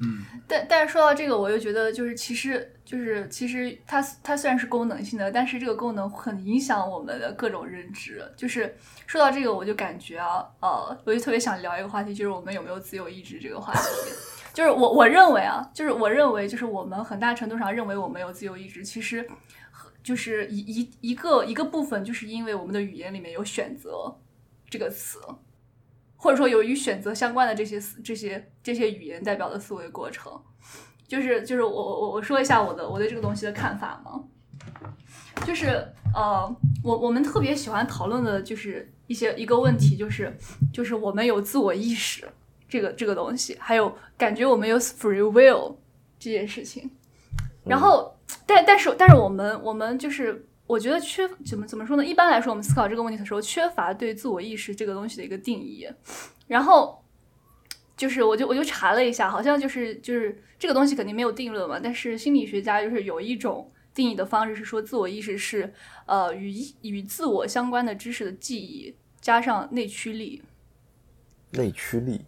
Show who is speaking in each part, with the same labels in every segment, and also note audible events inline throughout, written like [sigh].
Speaker 1: 嗯，
Speaker 2: 但但是说到这个，我又觉得就是其实就是其实它它虽然是功能性的，但是这个功能很影响我们的各种认知。就是说到这个，我就感觉啊，呃，我就特别想聊一个话题，就是我们有没有自由意志这个话题。[laughs] 就是我我认为啊，就是我认为就是我们很大程度上认为我们有自由意志，其实就是一一一个一个部分，就是因为我们的语言里面有选择这个词。或者说，有与选择相关的这些思、这些这些语言代表的思维过程，就是就是我我我说一下我的我对这个东西的看法嘛，就是呃，我我们特别喜欢讨论的就是一些一个问题，就是就是我们有自我意识这个这个东西，还有感觉我们有 free will 这件事情，然后但但是但是我们我们就是。我觉得缺怎么怎么说呢？一般来说，我们思考这个问题的时候，缺乏对自我意识这个东西的一个定义。然后就是我就我就查了一下，好像就是就是这个东西肯定没有定论嘛。但是心理学家就是有一种定义的方式是说，自我意识是呃与与自我相关的知识的记忆加上内驱力。
Speaker 3: 内驱力。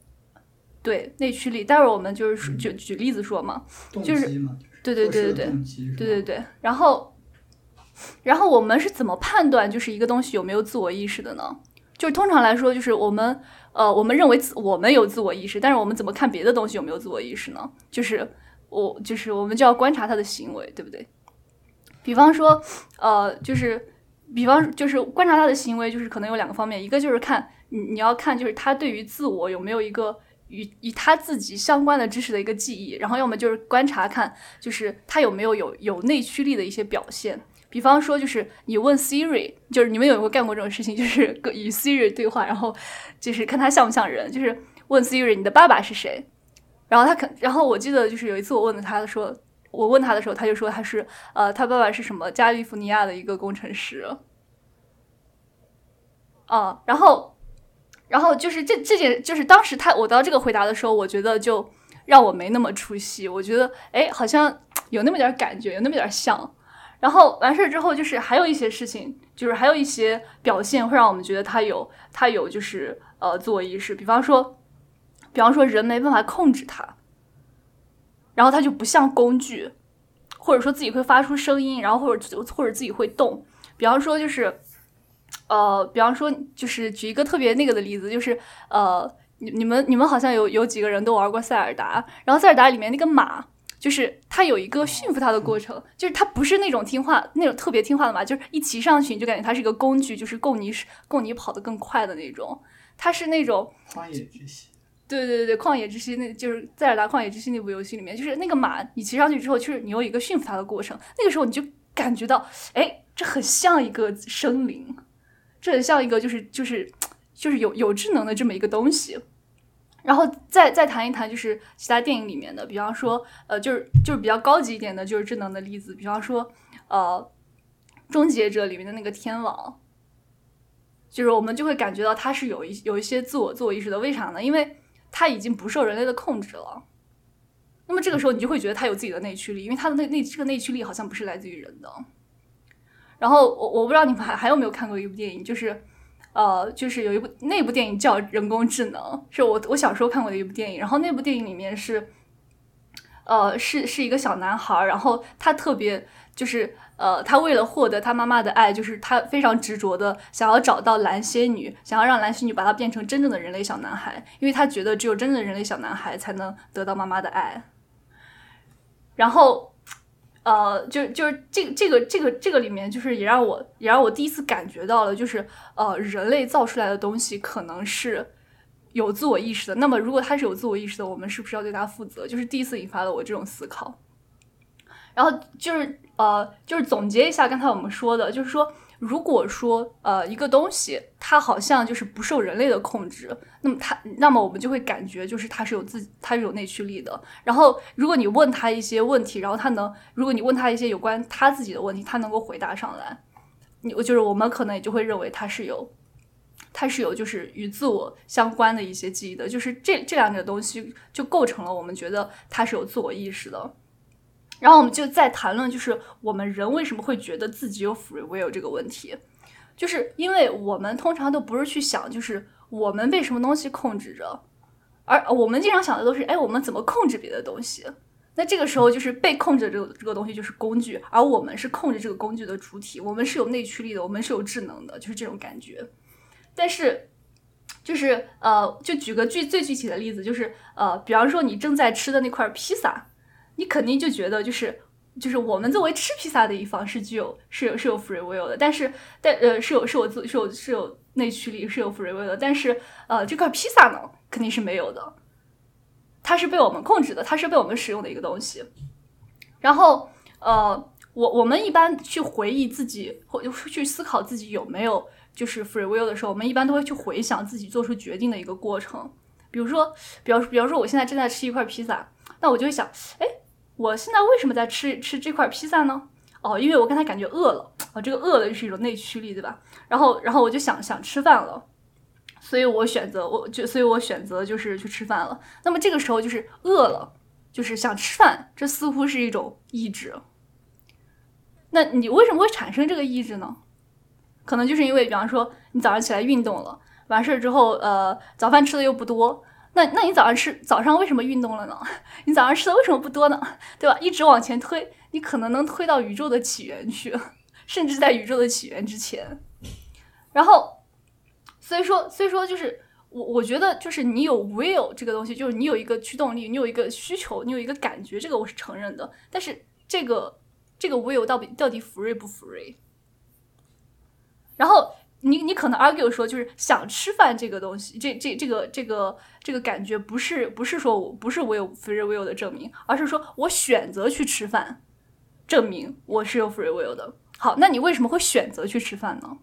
Speaker 2: 对内驱力。待会儿我们就是举举例子说嘛，就是对对对对对对对对，然后。然后我们是怎么判断就是一个东西有没有自我意识的呢？就是通常来说，就是我们呃，我们认为自我们有自我意识，但是我们怎么看别的东西有没有自我意识呢？就是我就是我们就要观察他的行为，对不对？比方说呃，就是比方就是观察他的行为，就是可能有两个方面，一个就是看你你要看就是他对于自我有没有一个与与他自己相关的知识的一个记忆，然后要么就是观察看就是他有没有有有内驱力的一些表现。比方说，就是你问 Siri，就是你们有没有干过这种事情？就是跟与 Siri 对话，然后就是看他像不像人。就是问 Siri，你的爸爸是谁？然后他肯，然后我记得就是有一次我问了他说，我问他的时候，他就说他是呃，他爸爸是什么加利福尼亚的一个工程师。啊，然后，然后就是这这件，就是当时他我到这个回答的时候，我觉得就让我没那么出戏。我觉得哎，好像有那么点感觉，有那么点像。然后完事儿之后，就是还有一些事情，就是还有一些表现会让我们觉得他有他有就是呃自我意识。比方说，比方说人没办法控制他，然后他就不像工具，或者说自己会发出声音，然后或者或者自己会动。比方说就是呃，比方说就是举一个特别那个的例子，就是呃，你你们你们好像有有几个人都玩过塞尔达，然后塞尔达里面那个马。就是它有一个驯服它的过程，就是它不是那种听话、那种特别听话的马，就是一骑上去你就感觉它是一个工具，就是供你供你跑得更快的那种。它是那种
Speaker 1: 旷野之息，
Speaker 2: 对对对对，旷野之息，那就是塞尔达旷野之息那部游戏里面，就是那个马，你骑上去之后，就是你有一个驯服它的过程，那个时候你就感觉到，哎，这很像一个生灵，这很像一个就是就是就是有有智能的这么一个东西。然后再再谈一谈，就是其他电影里面的，比方说，呃，就是就是比较高级一点的，就是智能的例子，比方说，呃，《终结者》里面的那个天网，就是我们就会感觉到它是有一有一些自我自我意识的，为啥呢？因为它已经不受人类的控制了。那么这个时候，你就会觉得它有自己的内驱力，因为它的内内这个内驱力好像不是来自于人的。然后我我不知道你们还还有没有看过一部电影，就是。呃，就是有一部那部电影叫《人工智能》，是我我小时候看过的一部电影。然后那部电影里面是，呃，是是一个小男孩，然后他特别就是呃，他为了获得他妈妈的爱，就是他非常执着的想要找到蓝仙女，想要让蓝仙女把他变成真正的人类小男孩，因为他觉得只有真正的人类小男孩才能得到妈妈的爱。然后。呃，就就是这个这个这个这个里面，就是也让我也让我第一次感觉到了，就是呃，人类造出来的东西可能是有自我意识的。那么，如果它是有自我意识的，我们是不是要对它负责？就是第一次引发了我这种思考。然后就是呃，就是总结一下刚才我们说的，就是说。如果说呃一个东西它好像就是不受人类的控制，那么它那么我们就会感觉就是它是有自它是有内驱力的。然后如果你问他一些问题，然后他能如果你问他一些有关他自己的问题，他能够回答上来，你就是我们可能也就会认为他是有他是有就是与自我相关的一些记忆的，就是这这两者东西就构成了我们觉得他是有自我意识的。然后我们就在谈论，就是我们人为什么会觉得自己有 free will 这个问题，就是因为我们通常都不是去想，就是我们被什么东西控制着，而我们经常想的都是，哎，我们怎么控制别的东西？那这个时候就是被控制这个这个东西就是工具，而我们是控制这个工具的主体，我们是有内驱力的，我们是有智能的，就是这种感觉。但是，就是呃，就举个具最具体的例子，就是呃，比方说你正在吃的那块披萨，你肯定就觉得就是就是我们作为吃披萨的一方是具有是有是有 free will 的，但是但呃是有是有自是有是有内驱力是有 free will 的，但是呃这块披萨呢肯定是没有的。它是被我们控制的，它是被我们使用的一个东西。然后，呃，我我们一般去回忆自己或去思考自己有没有就是 free will 的时候，我们一般都会去回想自己做出决定的一个过程。比如说，比方比方说，我现在正在吃一块披萨，那我就会想，哎，我现在为什么在吃吃这块披萨呢？哦，因为我刚才感觉饿了，啊，这个饿了就是一种内驱力，对吧？然后，然后我就想想吃饭了。所以我选择，我就，所以我选择就是去吃饭了。那么这个时候就是饿了，就是想吃饭，这似乎是一种意志。那你为什么会产生这个意志呢？可能就是因为，比方说你早上起来运动了，完事儿之后，呃，早饭吃的又不多。那那你早上吃早上为什么运动了呢？[laughs] 你早上吃的为什么不多呢？对吧？一直往前推，你可能能推到宇宙的起源去，[laughs] 甚至在宇宙的起源之前。然后。所以说，所以说，就是我我觉得，就是你有 will 这个东西，就是你有一个驱动力，你有一个需求，你有一个感觉，这个我是承认的。但是这个这个 will 到底到底 free 不 free？然后你你可能 argue 说，就是想吃饭这个东西，这这这个这个这个感觉不是不是说我不是我有 free will 的证明，而是说我选择去吃饭，证明我是有 free will 的。好，那你为什么会选择去吃饭呢？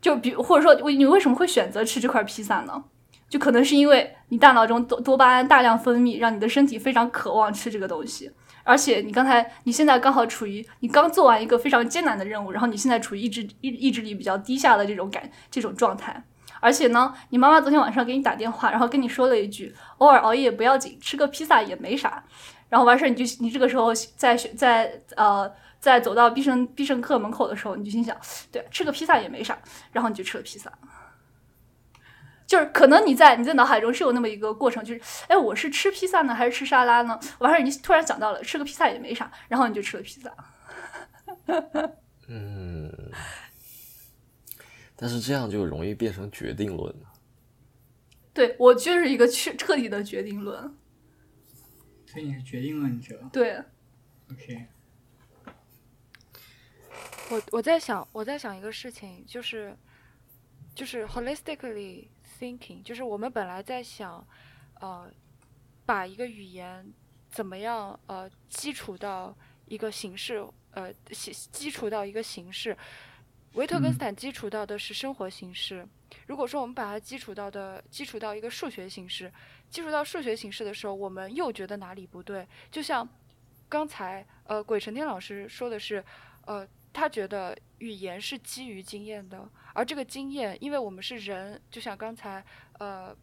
Speaker 2: 就比或者说，你为什么会选择吃这块披萨呢？就可能是因为你大脑中多多巴胺大量分泌，让你的身体非常渴望吃这个东西。而且你刚才你现在刚好处于你刚做完一个非常艰难的任务，然后你现在处于意志意意志力比较低下的这种感这种状态。而且呢，你妈妈昨天晚上给你打电话，然后跟你说了一句：“偶尔熬夜不要紧，吃个披萨也没啥。”然后完事儿你就你这个时候在在呃。在走到必胜必胜客门口的时候，你就心想，对，吃个披萨也没啥，然后你就吃了披萨。就是可能你在你在脑海中是有那么一个过程，就是，哎，我是吃披萨呢，还是吃沙拉呢？完事儿你突然想到了吃个披萨也没啥，然后你就吃了披萨。[laughs]
Speaker 3: 嗯，但是这样就容易变成决定论了。
Speaker 2: 对我就是一个彻彻底的决定论。
Speaker 1: 所以你是决定论者。
Speaker 2: 对。
Speaker 1: OK。
Speaker 4: 我我在想，我在想一个事情，就是，就是 holistically thinking，就是我们本来在想，呃，把一个语言怎么样呃基础到一个形式，呃基基础到一个形式，维特根斯坦基础到的是生活形式。如果说我们把它基础到的基础到一个数学形式，基础到数学形式的时候，我们又觉得哪里不对？就像刚才呃鬼成天老师说的是，呃。他觉得语言是基于经验的，而这个经验，因为我们是人，就像刚才呃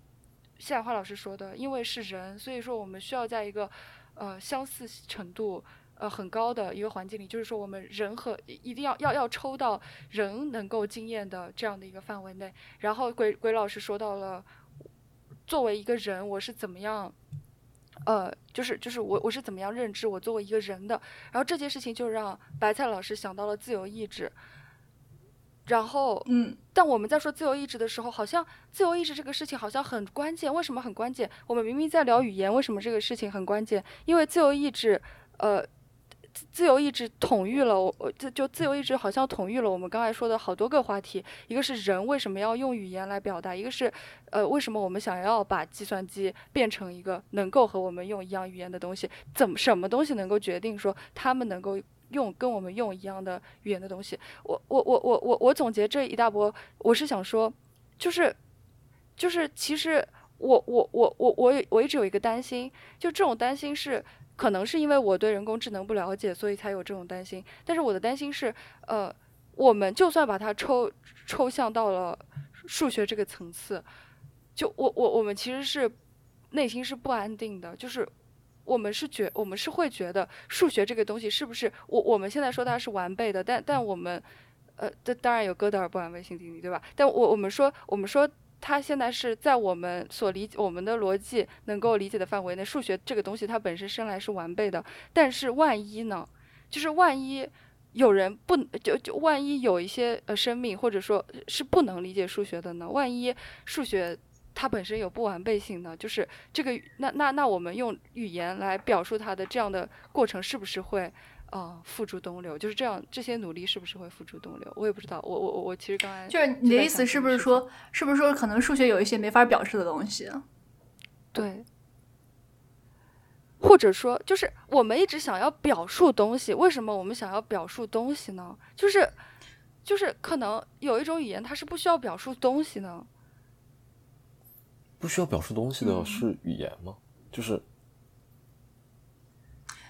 Speaker 4: 谢海华老师说的，因为是人，所以说我们需要在一个呃相似程度呃很高的一个环境里，就是说我们人和一定要要要抽到人能够经验的这样的一个范围内。然后鬼鬼老师说到了，作为一个人，我是怎么样。呃，就是就是我我是怎么样认知我作为一个人的，然后这件事情就让白菜老师想到了自由意志，然后
Speaker 2: 嗯，
Speaker 4: 但我们在说自由意志的时候，好像自由意志这个事情好像很关键，为什么很关键？我们明明在聊语言，为什么这个事情很关键？因为自由意志，呃。自由意志统御了我，我就就自由意志好像统御了我们刚才说的好多个话题。一个是人为什么要用语言来表达，一个是，呃，为什么我们想要把计算机变成一个能够和我们用一样语言的东西？怎么什么东西能够决定说他们能够用跟我们用一样的语言的东西？我我我我我我总结这一大波，我是想说，就是就是其实我我我我我我一直有一个担心，就这种担心是。可能是因为我对人工智能不了解，所以才有这种担心。但是我的担心是，呃，我们就算把它抽抽象到了数学这个层次，就我我我们其实是内心是不安定的，就是我们是觉我们是会觉得数学这个东西是不是我我们现在说它是完备的，但但我们呃，这当然有哥德尔不完备性定律，对吧？但我我们说我们说它现在是在我们所理解我们的逻辑能够理解的范围内，数学这个东西它本身生来是完备的。但是万一呢？就是万一有人不就就万一有一些呃生命或者说是不能理解数学的呢？万一数学它本身有不完备性呢？就是这个那那那我们用语言来表述它的这样的过程是不是会？呃，付诸东流，就是这样。这些努力是不是会付诸东流？我也不知道。我我我我其实刚才
Speaker 2: 就是你的意思是不是说，是不是说可能数学有一些没法表示的东西？
Speaker 4: 对，或者说就是我们一直想要表述东西，为什么我们想要表述东西呢？就是就是可能有一种语言它是不需要表述东西呢？
Speaker 3: 不需要表示东西的是语言吗？就是。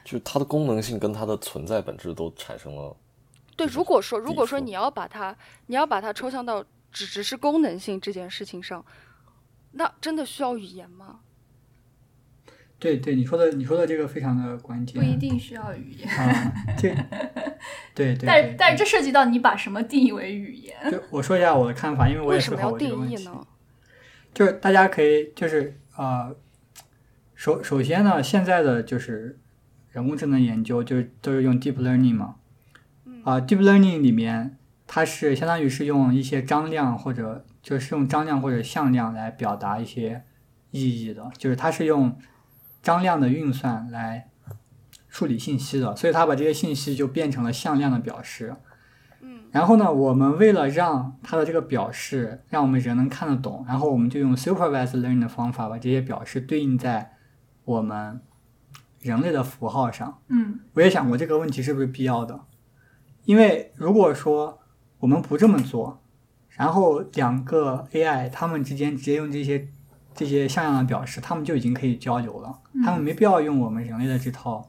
Speaker 3: 就它的功能性跟它的存在本质都产生了。
Speaker 4: 对，如果说如果说你要把它你要把它抽象到只只是功能性这件事情上，那真的需要语言吗？
Speaker 1: 对对，你说的你说的这个非常的关键。
Speaker 2: 不一定需要语言
Speaker 1: 啊，这对 [laughs] 对。
Speaker 2: 但但是这涉及到你把什么定义为语言？
Speaker 1: 就我说一下我的看法，因为我也思考过这个问题。就是大家可以就是呃，首首先呢，现在的就是。人工智能研究就是都是用 deep learning 嘛，啊，deep learning 里面它是相当于是用一些张量或者就是用张量或者向量来表达一些意义的，就是它是用张量的运算来处理信息的，所以它把这些信息就变成了向量的表示。
Speaker 4: 嗯，
Speaker 1: 然后呢，我们为了让它的这个表示让我们人能看得懂，然后我们就用 supervised learning 的方法把这些表示对应在我们。人类的符号上，
Speaker 2: 嗯，
Speaker 1: 我也想过这个问题是不是必要的，因为如果说我们不这么做，然后两个 AI 它们之间直接用这些这些像样的表示，它们就已经可以交流了，它们没必要用我们人类的这套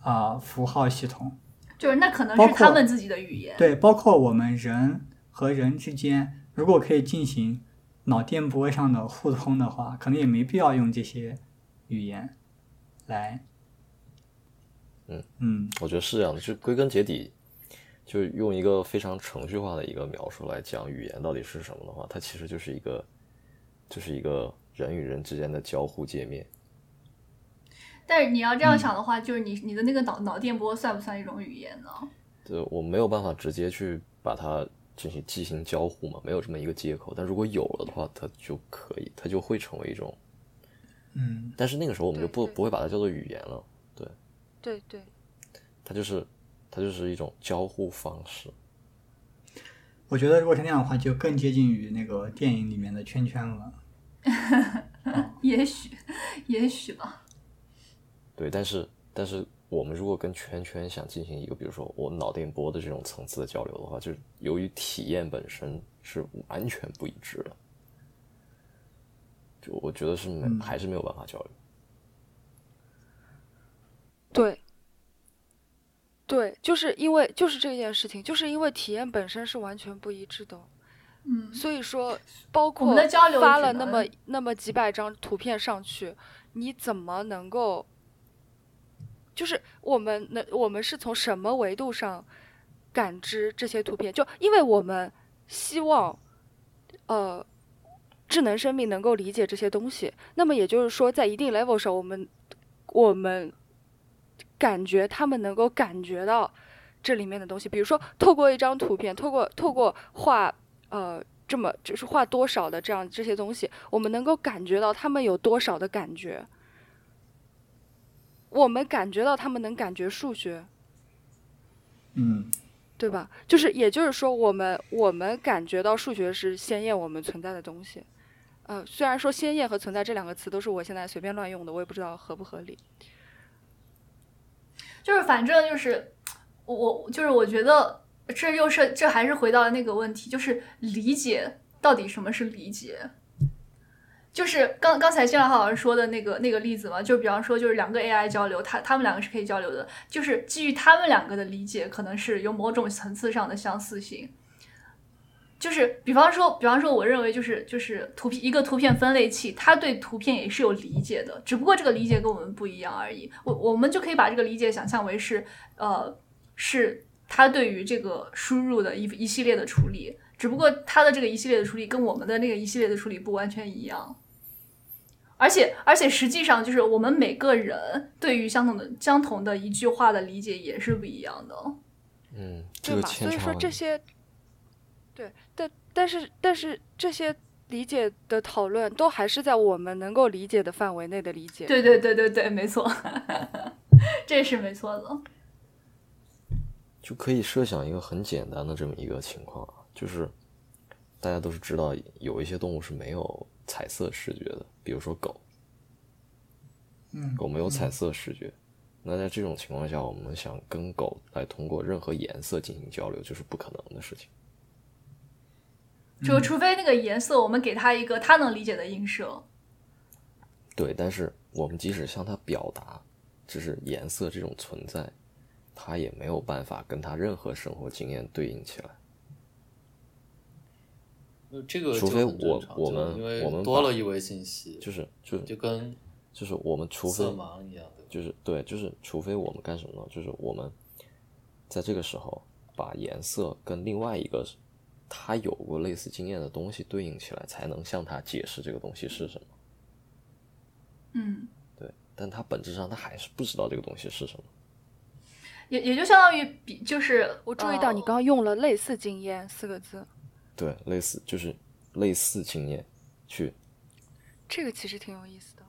Speaker 1: 啊符号系统，
Speaker 2: 就是那可能是他们自己的语言，
Speaker 1: 对，包括我们人和人之间，如果可以进行脑电波上的互通的话，可能也没必要用这些语言。来，
Speaker 3: 嗯
Speaker 1: 嗯，
Speaker 3: 我觉得是这样的，就归根结底，就用一个非常程序化的一个描述来讲语言到底是什么的话，它其实就是一个，就是一个人与人之间的交互界面。
Speaker 2: 但是你要这样想的话，就是你你的那个脑脑电波算不算一种语言呢？
Speaker 3: 对，我没有办法直接去把它进行进行交互嘛，没有这么一个接口。但如果有了的话，它就可以，它就会成为一种。
Speaker 1: 嗯，
Speaker 3: 但是那个时候我们就不不会把它叫做语言了，对，
Speaker 4: 对对，
Speaker 3: 它就是它就是一种交互方式。
Speaker 1: 我觉得如果是那样的话，就更接近于那个电影里面的圈圈了。[laughs]
Speaker 2: 也许，也许吧。
Speaker 3: 对，但是但是我们如果跟圈圈想进行一个，比如说我脑电波的这种层次的交流的话，就是由于体验本身是完全不一致的。就我觉得是没，还是没有办法交流。
Speaker 4: 对，对，就是因为就是这件事情，就是因为体验本身是完全不一致的。
Speaker 2: 嗯，
Speaker 4: 所以说，包括发了那么那么几百张图片上去，你怎么能够？就是我们能，我们是从什么维度上感知这些图片？就因为我们希望，呃。智能生命能够理解这些东西，那么也就是说，在一定 level 上，我们我们感觉他们能够感觉到这里面的东西。比如说，透过一张图片，透过透过画，呃，这么就是画多少的这样这些东西，我们能够感觉到他们有多少的感觉。我们感觉到他们能感觉数学，
Speaker 1: 嗯。
Speaker 4: 对吧？就是，也就是说，我们我们感觉到数学是鲜艳我们存在的东西，呃，虽然说鲜艳和存在这两个词都是我现在随便乱用的，我也不知道合不合理。
Speaker 2: 就是反正就是我我就是我觉得这又是这还是回到了那个问题，就是理解到底什么是理解。就是刚刚才谢老老师说的那个那个例子嘛，就比方说，就是两个 AI 交流，他他们两个是可以交流的，就是基于他们两个的理解，可能是有某种层次上的相似性。就是比方说，比方说，我认为就是就是图片一个图片分类器，它对图片也是有理解的，只不过这个理解跟我们不一样而已。我我们就可以把这个理解想象为是呃是它对于这个输入的一一系列的处理。只不过它的这个一系列的处理跟我们的那个一系列的处理不完全一样。而且，而且实际上就是我们每个人对于相同的相同的一句话的理解也是不一样的。
Speaker 3: 嗯，
Speaker 4: 对吧？所以说这些，对，但但是但是这些理解的讨论都还是在我们能够理解的范围内的理解。
Speaker 2: 对对对对对，没错，[laughs] 这是没错的。
Speaker 3: 就可以设想一个很简单的这么一个情况啊，就是大家都是知道有一些动物是没有。彩色视觉的，比如说狗，
Speaker 1: 嗯，
Speaker 3: 狗没有彩色视觉，那在这种情况下，我们想跟狗来通过任何颜色进行交流，就是不可能的事情。
Speaker 2: 就除非那个颜色，我们给它一个它能理解的映射。
Speaker 3: 对，但是我们即使向它表达，只是颜色这种存在，它也没有办法跟它任何生活经验对应起来。
Speaker 5: 这个
Speaker 3: 除非我我们
Speaker 5: 因为
Speaker 3: 我们
Speaker 5: 多了一维信息，
Speaker 3: 就是就
Speaker 5: 就跟
Speaker 3: 就是我们除非
Speaker 5: 色盲一样的，
Speaker 3: 就是对，就是除非我们干什么呢？就是我们在这个时候把颜色跟另外一个他有过类似经验的东西对应起来，才能向他解释这个东西是什么。
Speaker 2: 嗯，
Speaker 3: 对，但他本质上他还是不知道这个东西是什么。
Speaker 2: 也也就相当于比就是
Speaker 4: 我注意到你刚刚用了“类似经验”四个字。
Speaker 3: 对，类似就是类似经验，去，
Speaker 4: 这个其实挺有意思的。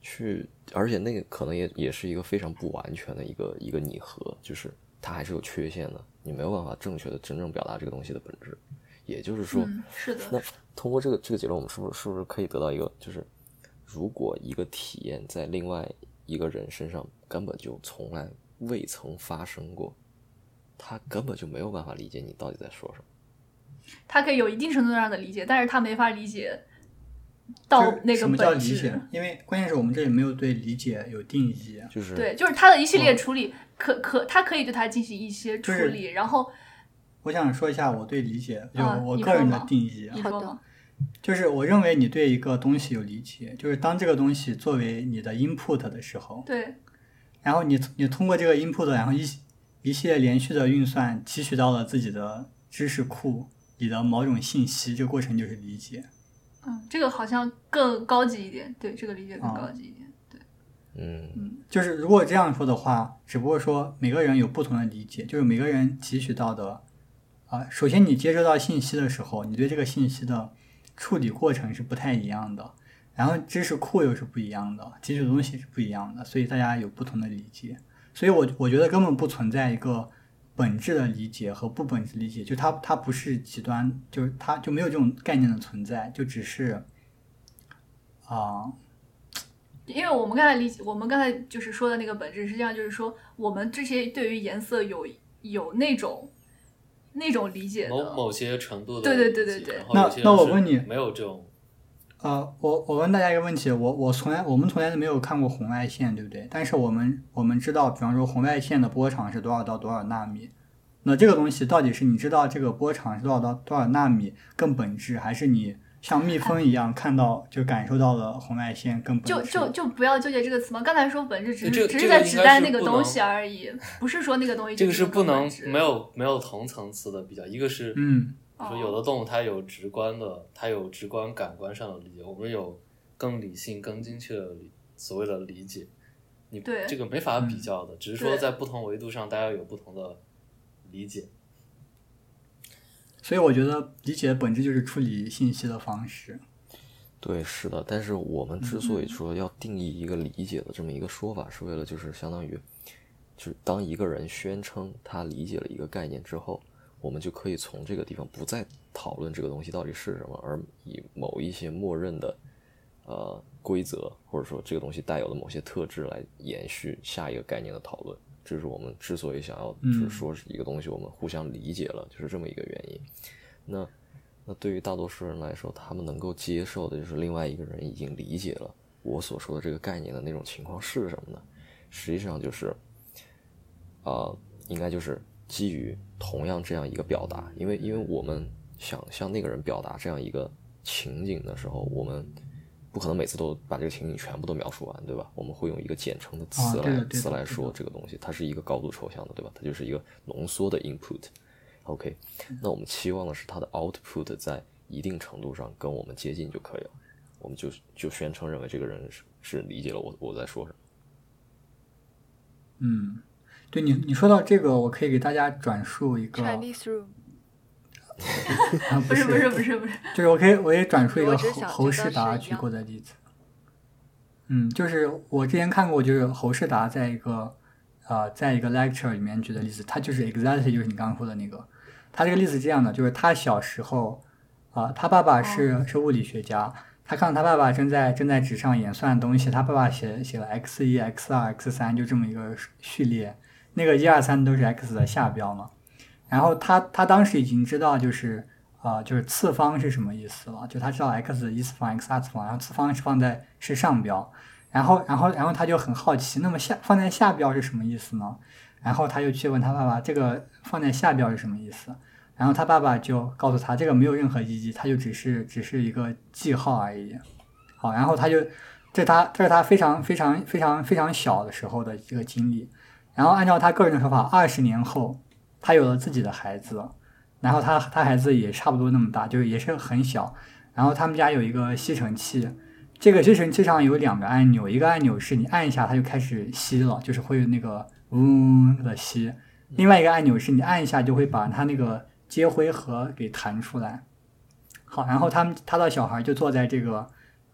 Speaker 3: 去，而且那个可能也也是一个非常不完全的一个一个拟合，就是它还是有缺陷的，你没有办法正确的真正表达这个东西的本质。也就是说，
Speaker 2: 是的。
Speaker 3: 那通过这个这个结论，我们是不是是不是可以得到一个，就是如果一个体验在另外一个人身上根本就从来未曾发生过，他根本就没有办法理解你到底在说什么。
Speaker 2: 他可以有一定程度上的理解，但是他没法理解到那个
Speaker 1: 本质，因为关键是我们这里没有对理解有定义，
Speaker 3: 就是
Speaker 2: 对，就是他的一系列处理，可可他可以对他进行一些处理，然后
Speaker 1: 我想说一下我对理解，就我个人的定义，
Speaker 2: 好的，
Speaker 1: 就是我认为你对一个东西有理解，就是当这个东西作为你的 input 的时候，
Speaker 2: 对，
Speaker 1: 然后你你通过这个 input，然后一一系列连续的运算，提取到了自己的知识库。你的某种信息，这个过程就是理解。
Speaker 2: 嗯，这个好像更高级一点。对，这个理解更高级一点。对，
Speaker 3: 嗯
Speaker 2: 嗯，
Speaker 1: 就是如果这样说的话，只不过说每个人有不同的理解，就是每个人汲取到的啊，首先你接收到信息的时候，你对这个信息的处理过程是不太一样的，然后知识库又是不一样的，汲取的东西是不一样的，所以大家有不同的理解。所以我我觉得根本不存在一个。本质的理解和不本质理解，就它它不是极端，就是它就没有这种概念的存在，就只是啊，
Speaker 2: 因为我们刚才理解，我们刚才就是说的那个本质，实际上就是说，我们这些对于颜色有有那种那种理解的
Speaker 5: 某某些程度的，
Speaker 2: 对对对对对。
Speaker 1: 那那我问你，
Speaker 5: 没有这种。
Speaker 1: 呃，我我问大家一个问题，我我从来我们从来都没有看过红外线，对不对？但是我们我们知道，比方说红外线的波长是多少到多少纳米，那这个东西到底是你知道这个波长是多少到多少纳米更本质，还是你像蜜蜂一样看到就感受到了红外线更本
Speaker 2: 质？就就就不要纠结这个词嘛，刚才说本质只
Speaker 5: 是
Speaker 2: 只是在指代那个东西而已，不是说那个东西
Speaker 5: 这个
Speaker 2: 是
Speaker 5: 不能没有没有同层次的比较，一个是
Speaker 1: 嗯，
Speaker 5: 说有的动物它有直观的，它有直观感官上的理解，我们有。更理性、更精确的所谓的理解，你这个没法比较的，只是说在不同维度上，大家有不同的理解。
Speaker 1: 所以我觉得理解的本质就是处理信息的方式。
Speaker 3: 对，是的。但是我们之所以说要定义一个理解的这么一个说法，是为了就是相当于，就是当一个人宣称他理解了一个概念之后，我们就可以从这个地方不再讨论这个东西到底是什么，而以某一些默认的。呃，规则或者说这个东西带有的某些特质来延续下一个概念的讨论，这是我们之所以想要就是说是一个东西，我们互相理解了，就是这么一个原因。那那对于大多数人来说，他们能够接受的就是另外一个人已经理解了我所说的这个概念的那种情况是什么呢？实际上就是，啊，应该就是基于同样这样一个表达，因为因为我们想向那个人表达这样一个情景的时候，我们。不可能每次都把这个情景全部都描述完，对吧？我们会用一个简称的词来词来说这个东西，它是一个高度抽象的，对吧？它就是一个浓缩的 input。OK，那我们期望的是它的 output 在一定程度上跟我们接近就可以了，我们就就宣称认为这个人是是理解了我我在说什么。
Speaker 1: 嗯，对你你说到这个，我可以给大家转述一个。
Speaker 4: Chinese room。[laughs]
Speaker 2: 不是不是不是不是，
Speaker 1: 就是我可以我也转述一个侯侯世达举过的例子。嗯，就是我之前看过，就是侯世达在一个呃，在一个 lecture 里面举的例子，他就是 exactly 就是你刚刚说的那个。他这个例子是这样的，就是他小时候啊，他爸爸是是物理学家，他看到他爸爸正在正在纸上演算东西，他爸爸写写了 x 一、x 二、x 三，就这么一个序列，那个一二三都是 x 的下标嘛。然后他他当时已经知道就是啊就是次方是什么意思了，就他知道 x 一次方 x 二次方，然后次方是放在是上标，然后然后然后他就很好奇，那么下放在下标是什么意思呢？然后他就去问他爸爸，这个放在下标是什么意思？然后他爸爸就告诉他，这个没有任何意义，它就只是只是一个记号而已。好，然后他就这他这是他非常非常非常非常小的时候的一个经历。然后按照他个人的说法，二十年后。他有了自己的孩子，然后他他孩子也差不多那么大，就是也是很小。然后他们家有一个吸尘器，这个吸尘器上有两个按钮，一个按钮是你按一下它就开始吸了，就是会那个嗡的吸；另外一个按钮是你按一下就会把它那个接灰盒给弹出来。好，然后他们他的小孩就坐在这个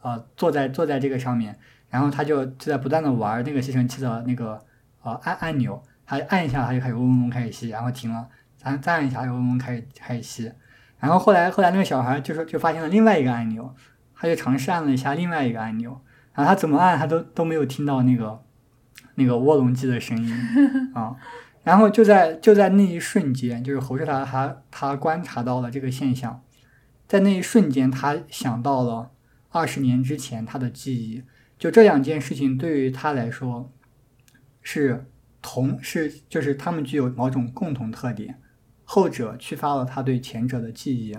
Speaker 1: 呃坐在坐在这个上面，然后他就就在不断的玩那个吸尘器的那个呃按按钮。他按一下，他就开始嗡嗡嗡开始吸，然后停了，咱再按一下，又嗡嗡开始开始吸，然后后来后来那个小孩就说就发现了另外一个按钮，他就尝试按了一下另外一个按钮，然后他怎么按他都都没有听到那个那个涡轮机的声音 [laughs] 啊，然后就在就在那一瞬间，就是侯世达他他观察到了这个现象，在那一瞬间他想到了二十年之前他的记忆，就这两件事情对于他来说是。同是就是他们具有某种共同特点，后者驱发了他对前者的记忆，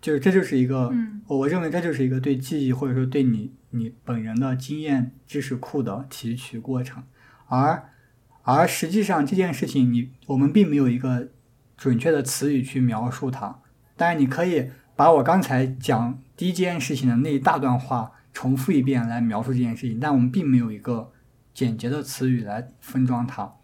Speaker 1: 就是这就是一个，我认为这就是一个对记忆或者说对你你本人的经验知识库的提取过程，而而实际上这件事情你我们并没有一个准确的词语去描述它，但是你可以把我刚才讲第一件事情的那一大段话重复一遍来描述这件事情，但我们并没有一个。简洁的词语来分装它，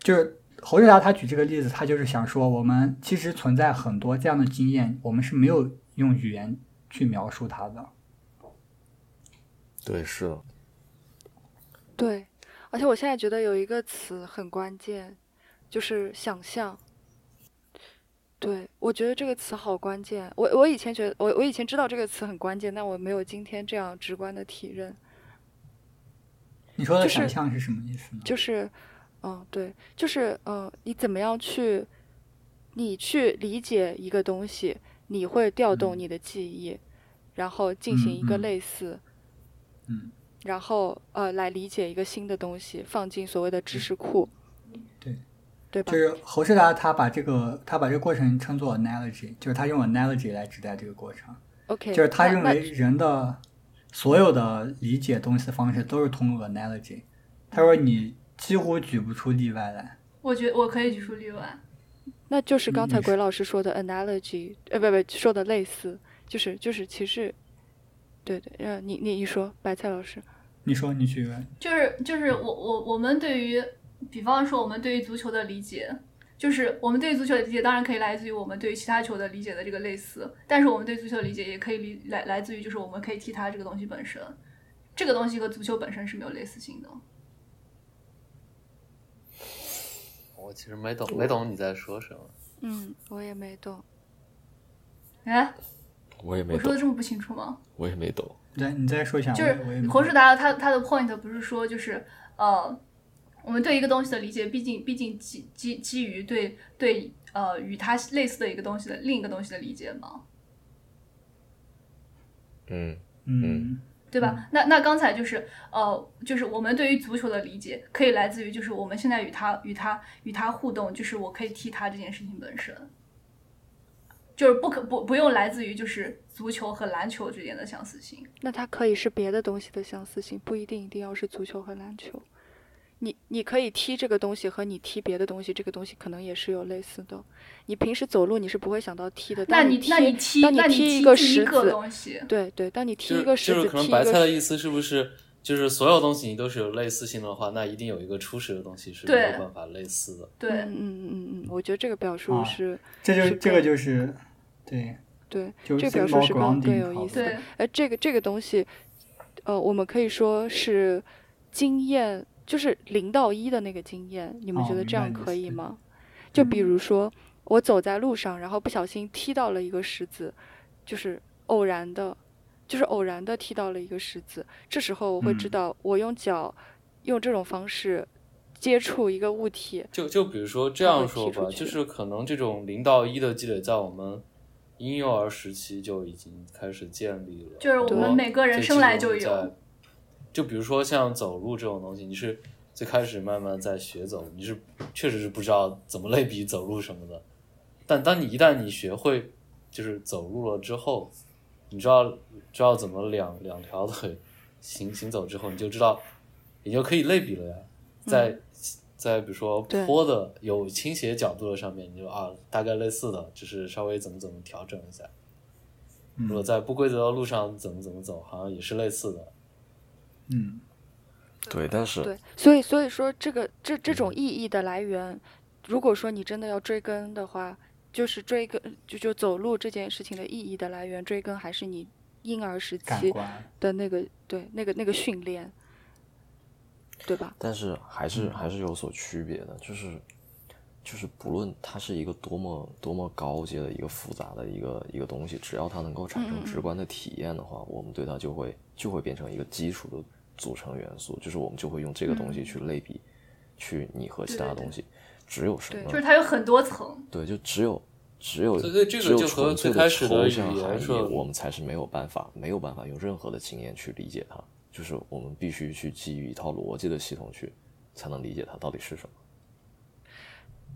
Speaker 1: 就是侯志达他举这个例子，他就是想说，我们其实存在很多这样的经验，我们是没有用语言去描述它的。
Speaker 3: 对，是的。
Speaker 4: 对，而且我现在觉得有一个词很关键，就是想象。对，我觉得这个词好关键。我我以前觉得，我我以前知道这个词很关键，但我没有今天这样直观的体认。
Speaker 1: 你说的想象是什么意思呢？
Speaker 4: 就是，嗯，对，就是，嗯，你怎么样去，你去理解一个东西，你会调动你的记忆，然后进行一个类似，
Speaker 1: 嗯，
Speaker 4: 然后呃，来理解一个新的东西，放进所谓的知识库，
Speaker 1: 对，
Speaker 4: 对吧？
Speaker 1: 就是侯世达他把这个他把这个过程称作 analogy，就是他用 analogy 来指代这个过程
Speaker 4: ，OK，
Speaker 1: 就是他认为人的。所有的理解东西的方式都是通过 analogy。他说你几乎举不出例外来。
Speaker 2: 我觉我可以举出例外。
Speaker 4: 那就是刚才鬼老师说的 analogy，呃，不不，说的类似，就是就是其实，对对，呃，你你你说，白菜老师，
Speaker 1: 你说你举个，
Speaker 2: 就是就是我我我们对于，比方说我们对于足球的理解。就是我们对足球的理解，当然可以来自于我们对于其他球的理解的这个类似，但是我们对足球的理解也可以理来来自于，就是我们可以踢它这个东西本身，这个东西和足球本身是没有类似性的。
Speaker 5: 我其实没懂，没懂你在说什么。
Speaker 4: 嗯，我也没懂。
Speaker 2: 哎，
Speaker 3: 我也没。
Speaker 2: 我说的这么不清楚吗？
Speaker 3: 我也没懂。
Speaker 1: 来，你再说一下。
Speaker 2: 就是侯世达他他的 point 不是说就是呃。我们对一个东西的理解，毕竟毕竟基基基于对对呃与它类似的一个东西的另一个东西的理解嘛？
Speaker 3: 嗯
Speaker 1: 嗯，
Speaker 2: 对吧？那那刚才就是呃就是我们对于足球的理解，可以来自于就是我们现在与它与它与它互动，就是我可以踢它这件事情本身，就是不可不不用来自于就是足球和篮球之间的相似性。
Speaker 4: 那它可以是别的东西的相似性，不一定一定要是足球和篮球。你你可以踢这个东西和你踢别的东西，这个东西可能也是有类似的。你平时走路你是不会想到踢的，
Speaker 2: 但
Speaker 4: 你
Speaker 2: 那你踢，
Speaker 4: 当你
Speaker 2: 踢
Speaker 4: 一个
Speaker 2: 石
Speaker 4: 子，对对，当你踢一个石
Speaker 5: 子，就是可能白菜的意思是不是，就是所有东西你都是有类似性的话，那一定有一个初始的东西是没有办法类似的。
Speaker 2: 对，
Speaker 4: 嗯嗯嗯嗯，我觉得这个表述是，
Speaker 1: 这就这个就是，对
Speaker 4: 对，这个表述是更更有意思的。哎，这个这个东西，呃，我们可以说是经验。就是零到一的那个经验，你们觉得这样可以吗？就比如说，我走在路上，然后不小心踢到了一个石子，就是偶然的，就是偶然的踢到了一个石子。这时候我会知道，我用脚用这种方式接触一个物体。
Speaker 5: 就就比如说这样说吧，就是可能这种零到一的积累，在我们婴幼儿时期就已经开始建立了。
Speaker 2: 就是我们每个人生来就有。
Speaker 5: 就比如说像走路这种东西，你是最开始慢慢在学走，你是确实是不知道怎么类比走路什么的。但当你一旦你学会就是走路了之后，你知道知道怎么两两条腿行行走之后，你就知道你就可以类比了呀。在在比如说坡的有倾斜角度的上面，你就啊大概类似的，只是稍微怎么怎么调整一下。如果在不规则的路上怎么怎么走，好像也是类似的。
Speaker 1: 嗯，
Speaker 3: 对，但是
Speaker 4: 对，所以所以说这个这这种意义的来源，如果说你真的要追根的话，就是追根就就走路这件事情的意义的来源，追根还是你婴儿时期的那个对那个那个训练，对吧？
Speaker 3: 但是还是还是有所区别的，就是就是不论它是一个多么多么高阶的一个复杂的一个一个东西，只要它能够产生直观的体验的话，我们对它就会就会变成一个基础的。组成元素就是我们就会用这个东西去类比，去拟合其他东西。只有什么？
Speaker 2: 就是它有很多层。
Speaker 3: 对，就只有只有
Speaker 5: 只有纯粹的
Speaker 3: 抽象含义，我们才是没有办法没有办法用任何的经验去理解它。就是我们必须去基于一套逻辑的系统去，才能理解它到底是什么。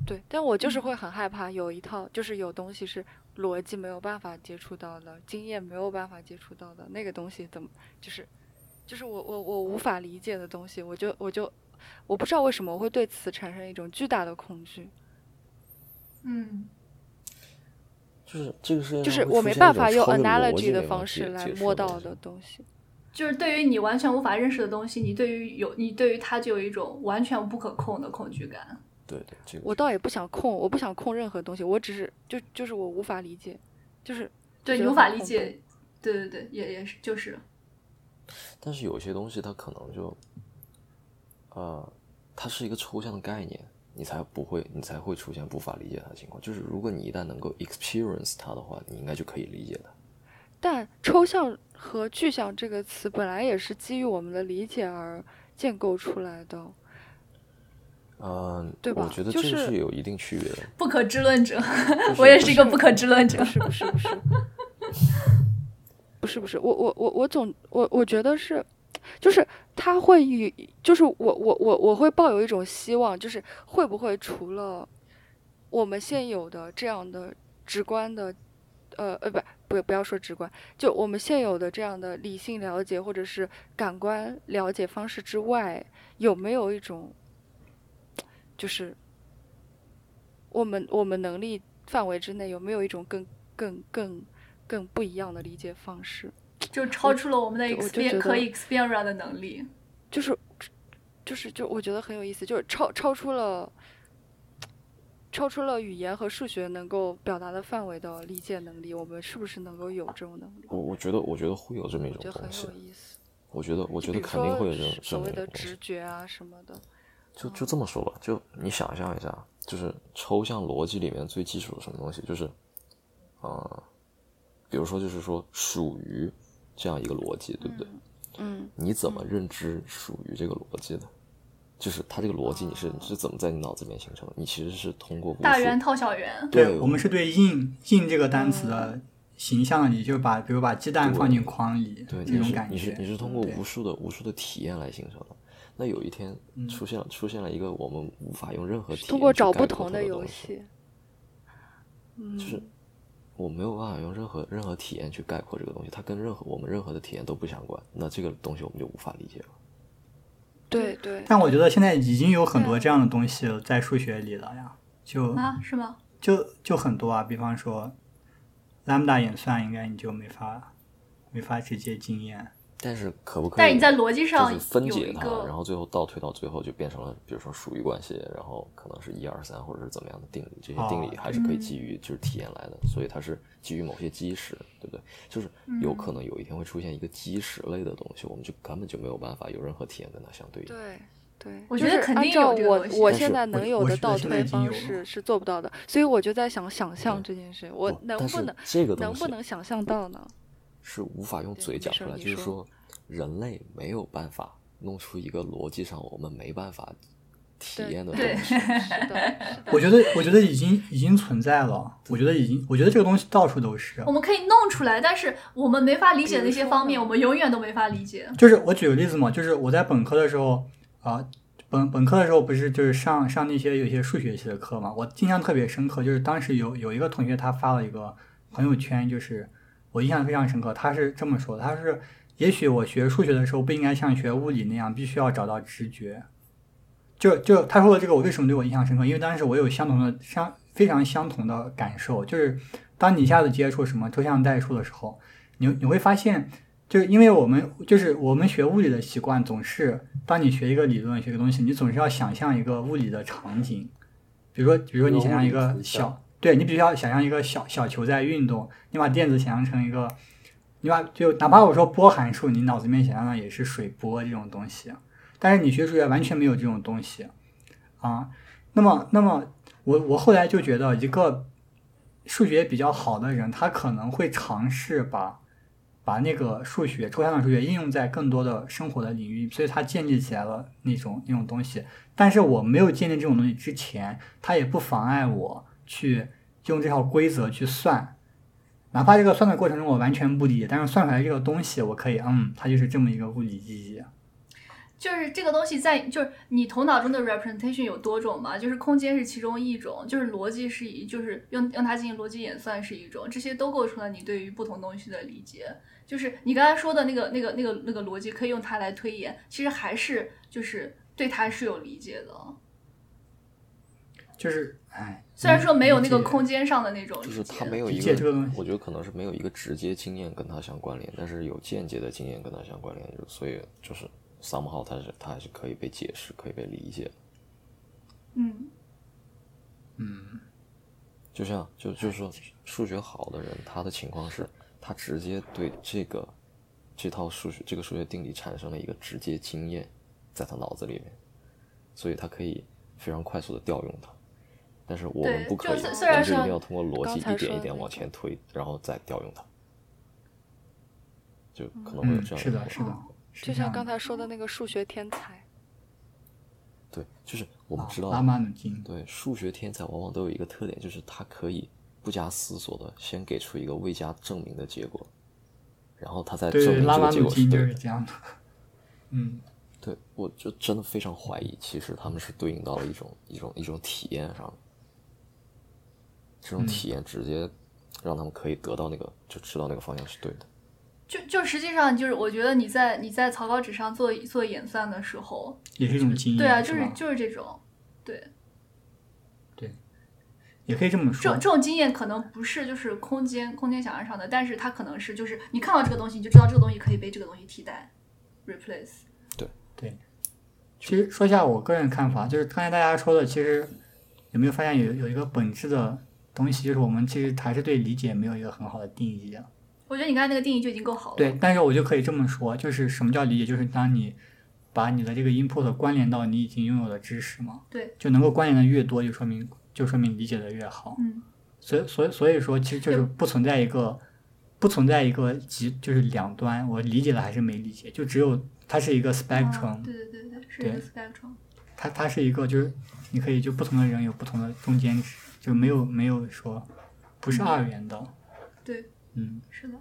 Speaker 4: 对，但我就是会很害怕有一套，就是有东西是逻辑没有办法接触到的，经验没有办法接触到的那个东西，怎么就是？就是我我我无法理解的东西，我就我就我不知道为什么我会对此产生一种巨大的恐惧。
Speaker 2: 嗯，
Speaker 3: 就是这个是
Speaker 4: 就是我没办法用 analogy 的方式来摸到的东西。
Speaker 2: 就是对于你完全无法认识的东西，你对于有你对于它就有一种完全不可控的恐惧感。
Speaker 3: 对对，这个
Speaker 4: 我倒也不想控，我不想控任何东西，我只是就就是我无法理解，就是
Speaker 2: 对你无法理解，对对对，也也是就是。
Speaker 3: 但是有些东西它可能就，呃，它是一个抽象的概念，你才不会，你才会出现无法理解它的情况。就是如果你一旦能够 experience 它的话，你应该就可以理解它。
Speaker 4: 但抽象和具象这个词本来也是基于我们的理解而建构出来的。
Speaker 3: 嗯，
Speaker 4: 对吧？
Speaker 3: 我觉得这是有一定区别的。
Speaker 2: 不可知论者，我也是一个不可知论者，
Speaker 4: 是不是？不是。不是不是，我我我我总我我觉得是，就是他会与，就是我我我我会抱有一种希望，就是会不会除了我们现有的这样的直观的，呃呃不不不要说直观，就我们现有的这样的理性了解或者是感官了解方式之外，有没有一种，就是我们我们能力范围之内有没有一种更更。更不一样的理解方式，
Speaker 2: 就超出了我们的 experience 可以 experience 的能力，
Speaker 4: 就是，就是，就我觉得很有意思，就是超超出了，超出了语言和数学能够表达的范围的理解能力，我们是不是能够有这种能力？
Speaker 3: 我我觉得，我觉得会有这么一种东西。
Speaker 4: 我觉得很有意思。
Speaker 3: 我觉得，我觉得肯定会有这种
Speaker 4: 所谓的直觉啊什么的。
Speaker 3: 就就这么说吧，就你想象一下，就是抽象逻辑里面最基础的什么东西，就是，呃。比如说，就是说属于这样一个逻辑，对不对？
Speaker 4: 嗯。
Speaker 3: 你怎么认知属于这个逻辑呢？就是它这个逻辑，你是你是怎么在你脑子里面形成的？你其实是通过
Speaker 2: 大圆套小圆。
Speaker 3: 对，
Speaker 1: 我们是对“印”“印”这个单词的形象，你就把，比如把鸡蛋放进筐里，
Speaker 3: 对
Speaker 1: 这种感
Speaker 3: 觉。你是你是通过无数的无数的体验来形成的。那有一天出现了出现了一个我们无法用任何
Speaker 4: 通过找不同的游戏，
Speaker 3: 就是。我没有办法用任何任何体验去概括这个东西，它跟任何我们任何的体验都不相关。那这个东西我们就无法理解了。
Speaker 4: 对对。
Speaker 1: 但我觉得现在已经有很多这样的东西在数学里了呀，就
Speaker 2: 啊，是吗？
Speaker 1: 就就很多啊，比方说，lambda 演算应该你就没法没法直接经验。
Speaker 3: 但是可不可以？
Speaker 2: 但你在逻辑上
Speaker 3: 分解它，然后最后倒推到最后就变成了，比如说属于关系，然后可能是一二三或者是怎么样的定理，这些定理还是可以基于就是体验来的，所以它是基于某些基石，对不对？就是有可能有一天会出现一个基石类的东西，我们就根本就没有办法有任何体验跟它相对应。
Speaker 4: 对对，
Speaker 2: 我觉得肯定
Speaker 4: 有我我现在能有的倒推方式是做不到的，所以我就在想想象这件事，我能不能
Speaker 3: 这个
Speaker 4: 能不能想象到呢？
Speaker 3: 是无法用嘴讲出来，就是说。人类没有办法弄出一个逻辑上我们没办法体验的东西。
Speaker 1: 我觉得，我觉得已经已经存在了。我觉得已经，我觉得这个东西到处都是。
Speaker 2: 我们可以弄出来，但是我们没法理解的那些方面，我们永远都没法理解。
Speaker 1: 就是我举个例子嘛，就是我在本科的时候啊，本本科的时候不是就是上上那些有些数学系的课嘛，我印象特别深刻，就是当时有有一个同学他发了一个朋友圈，就是我印象非常深刻，他是这么说，他是。也许我学数学的时候不应该像学物理那样，必须要找到直觉。就就他说的这个，我为什么对我印象深刻？因为当时我有相同的相非常相同的感受，就是当你一下子接触什么抽象代数的时候，你你会发现，就是因为我们就是我们学物理的习惯，总是当你学一个理论、学个东西，你总是要想象一个物理的场景，比如说比如说你想象一个小，对你必须要想象一个小小球在运动，你把电子想象成一个。你把就哪怕我说波函数，你脑子里面想象的也是水波这种东西，但是你学数学完全没有这种东西啊。那么，那么我我后来就觉得，一个数学比较好的人，他可能会尝试把把那个数学抽象的数学应用在更多的生活的领域，所以他建立起来了那种那种东西。但是我没有建立这种东西之前，他也不妨碍我去用这套规则去算。哪怕这个算的过程中我完全不理解，但是算出来这个东西我可以，嗯，它就是这么一个物理意义。
Speaker 2: 就是这个东西在，就是你头脑中的 representation 有多种嘛？就是空间是其中一种，就是逻辑是一，就是用用它进行逻辑演算是一种，这些都构成了你对于不同东西的理解。就是你刚才说的那个、那个、那个、那个逻辑可以用它来推演，其实还是就是对它是有理解的。
Speaker 1: 就是，哎。
Speaker 2: 虽然说没有那个空间上的那种，
Speaker 3: 就是他没有一个，我觉得可能是没有一个直接经验跟他相关联，但是有间接的经验跟他相关联，所以就是 somehow 他是他还是可以被解释，可以被理解。
Speaker 2: 嗯
Speaker 1: 嗯，
Speaker 3: 就像就就是说数学好的人，他的情况是，他直接对这个这套数学这个数学定理产生了一个直接经验，在他脑子里面，所以他可以非常快速的调用它。但是我们不可以，我们就一定要通过逻辑一点一点往前推，然后再调用它，就可能会有这样的。
Speaker 1: 是的，是的。
Speaker 4: 就像刚才说的那个数学天才。
Speaker 3: 对，就是我们知道，对数学天才往往都有一个特点，就是他可以不加思索的先给出一个未加证明的结果，然后他再证明这个结果是对
Speaker 1: 的。[laughs] 嗯，
Speaker 3: 对，我就真的非常怀疑，其实他们是对应到了一种一种一种体验上。这种体验直接让他们可以得到那个，就知道那个方向是对的。
Speaker 2: 就就实际上就是，我觉得你在你在草稿纸上做做演算的时候，
Speaker 1: 也是一种经验。
Speaker 2: 对啊，就是就是这种，对，
Speaker 1: 对，也可以这么说。
Speaker 2: 这这种经验可能不是就是空间空间想象上的，但是它可能是就是你看到这个东西，你就知道这个东西可以被这个东西替代，replace。
Speaker 3: 对
Speaker 1: 对。其实说一下我个人看法，就是刚才大家说的，其实有没有发现有有一个本质的？东西就是我们其实还是对理解没有一个很好的定义啊。
Speaker 2: 我觉得你刚才那个定义就已经够好了。
Speaker 1: 对，但是我就可以这么说，就是什么叫理解？就是当你把你的这个 input 关联到你已经拥有的知识嘛，
Speaker 2: 对，
Speaker 1: 就能够关联的越多，就说明就说明理解的越好。
Speaker 2: 嗯。
Speaker 1: 所以，所以，所以说，其实就是不存在一个不存在一个极，就是两端，我理解了还是没理解，就只有它是一个 spectrum。
Speaker 2: 对对对对，是一个 spectrum。
Speaker 1: 它它是一个，就是你可以就不同的人有不同的中间值。就没有没有说不是二元的，
Speaker 2: 对，
Speaker 1: 嗯，
Speaker 2: 是的，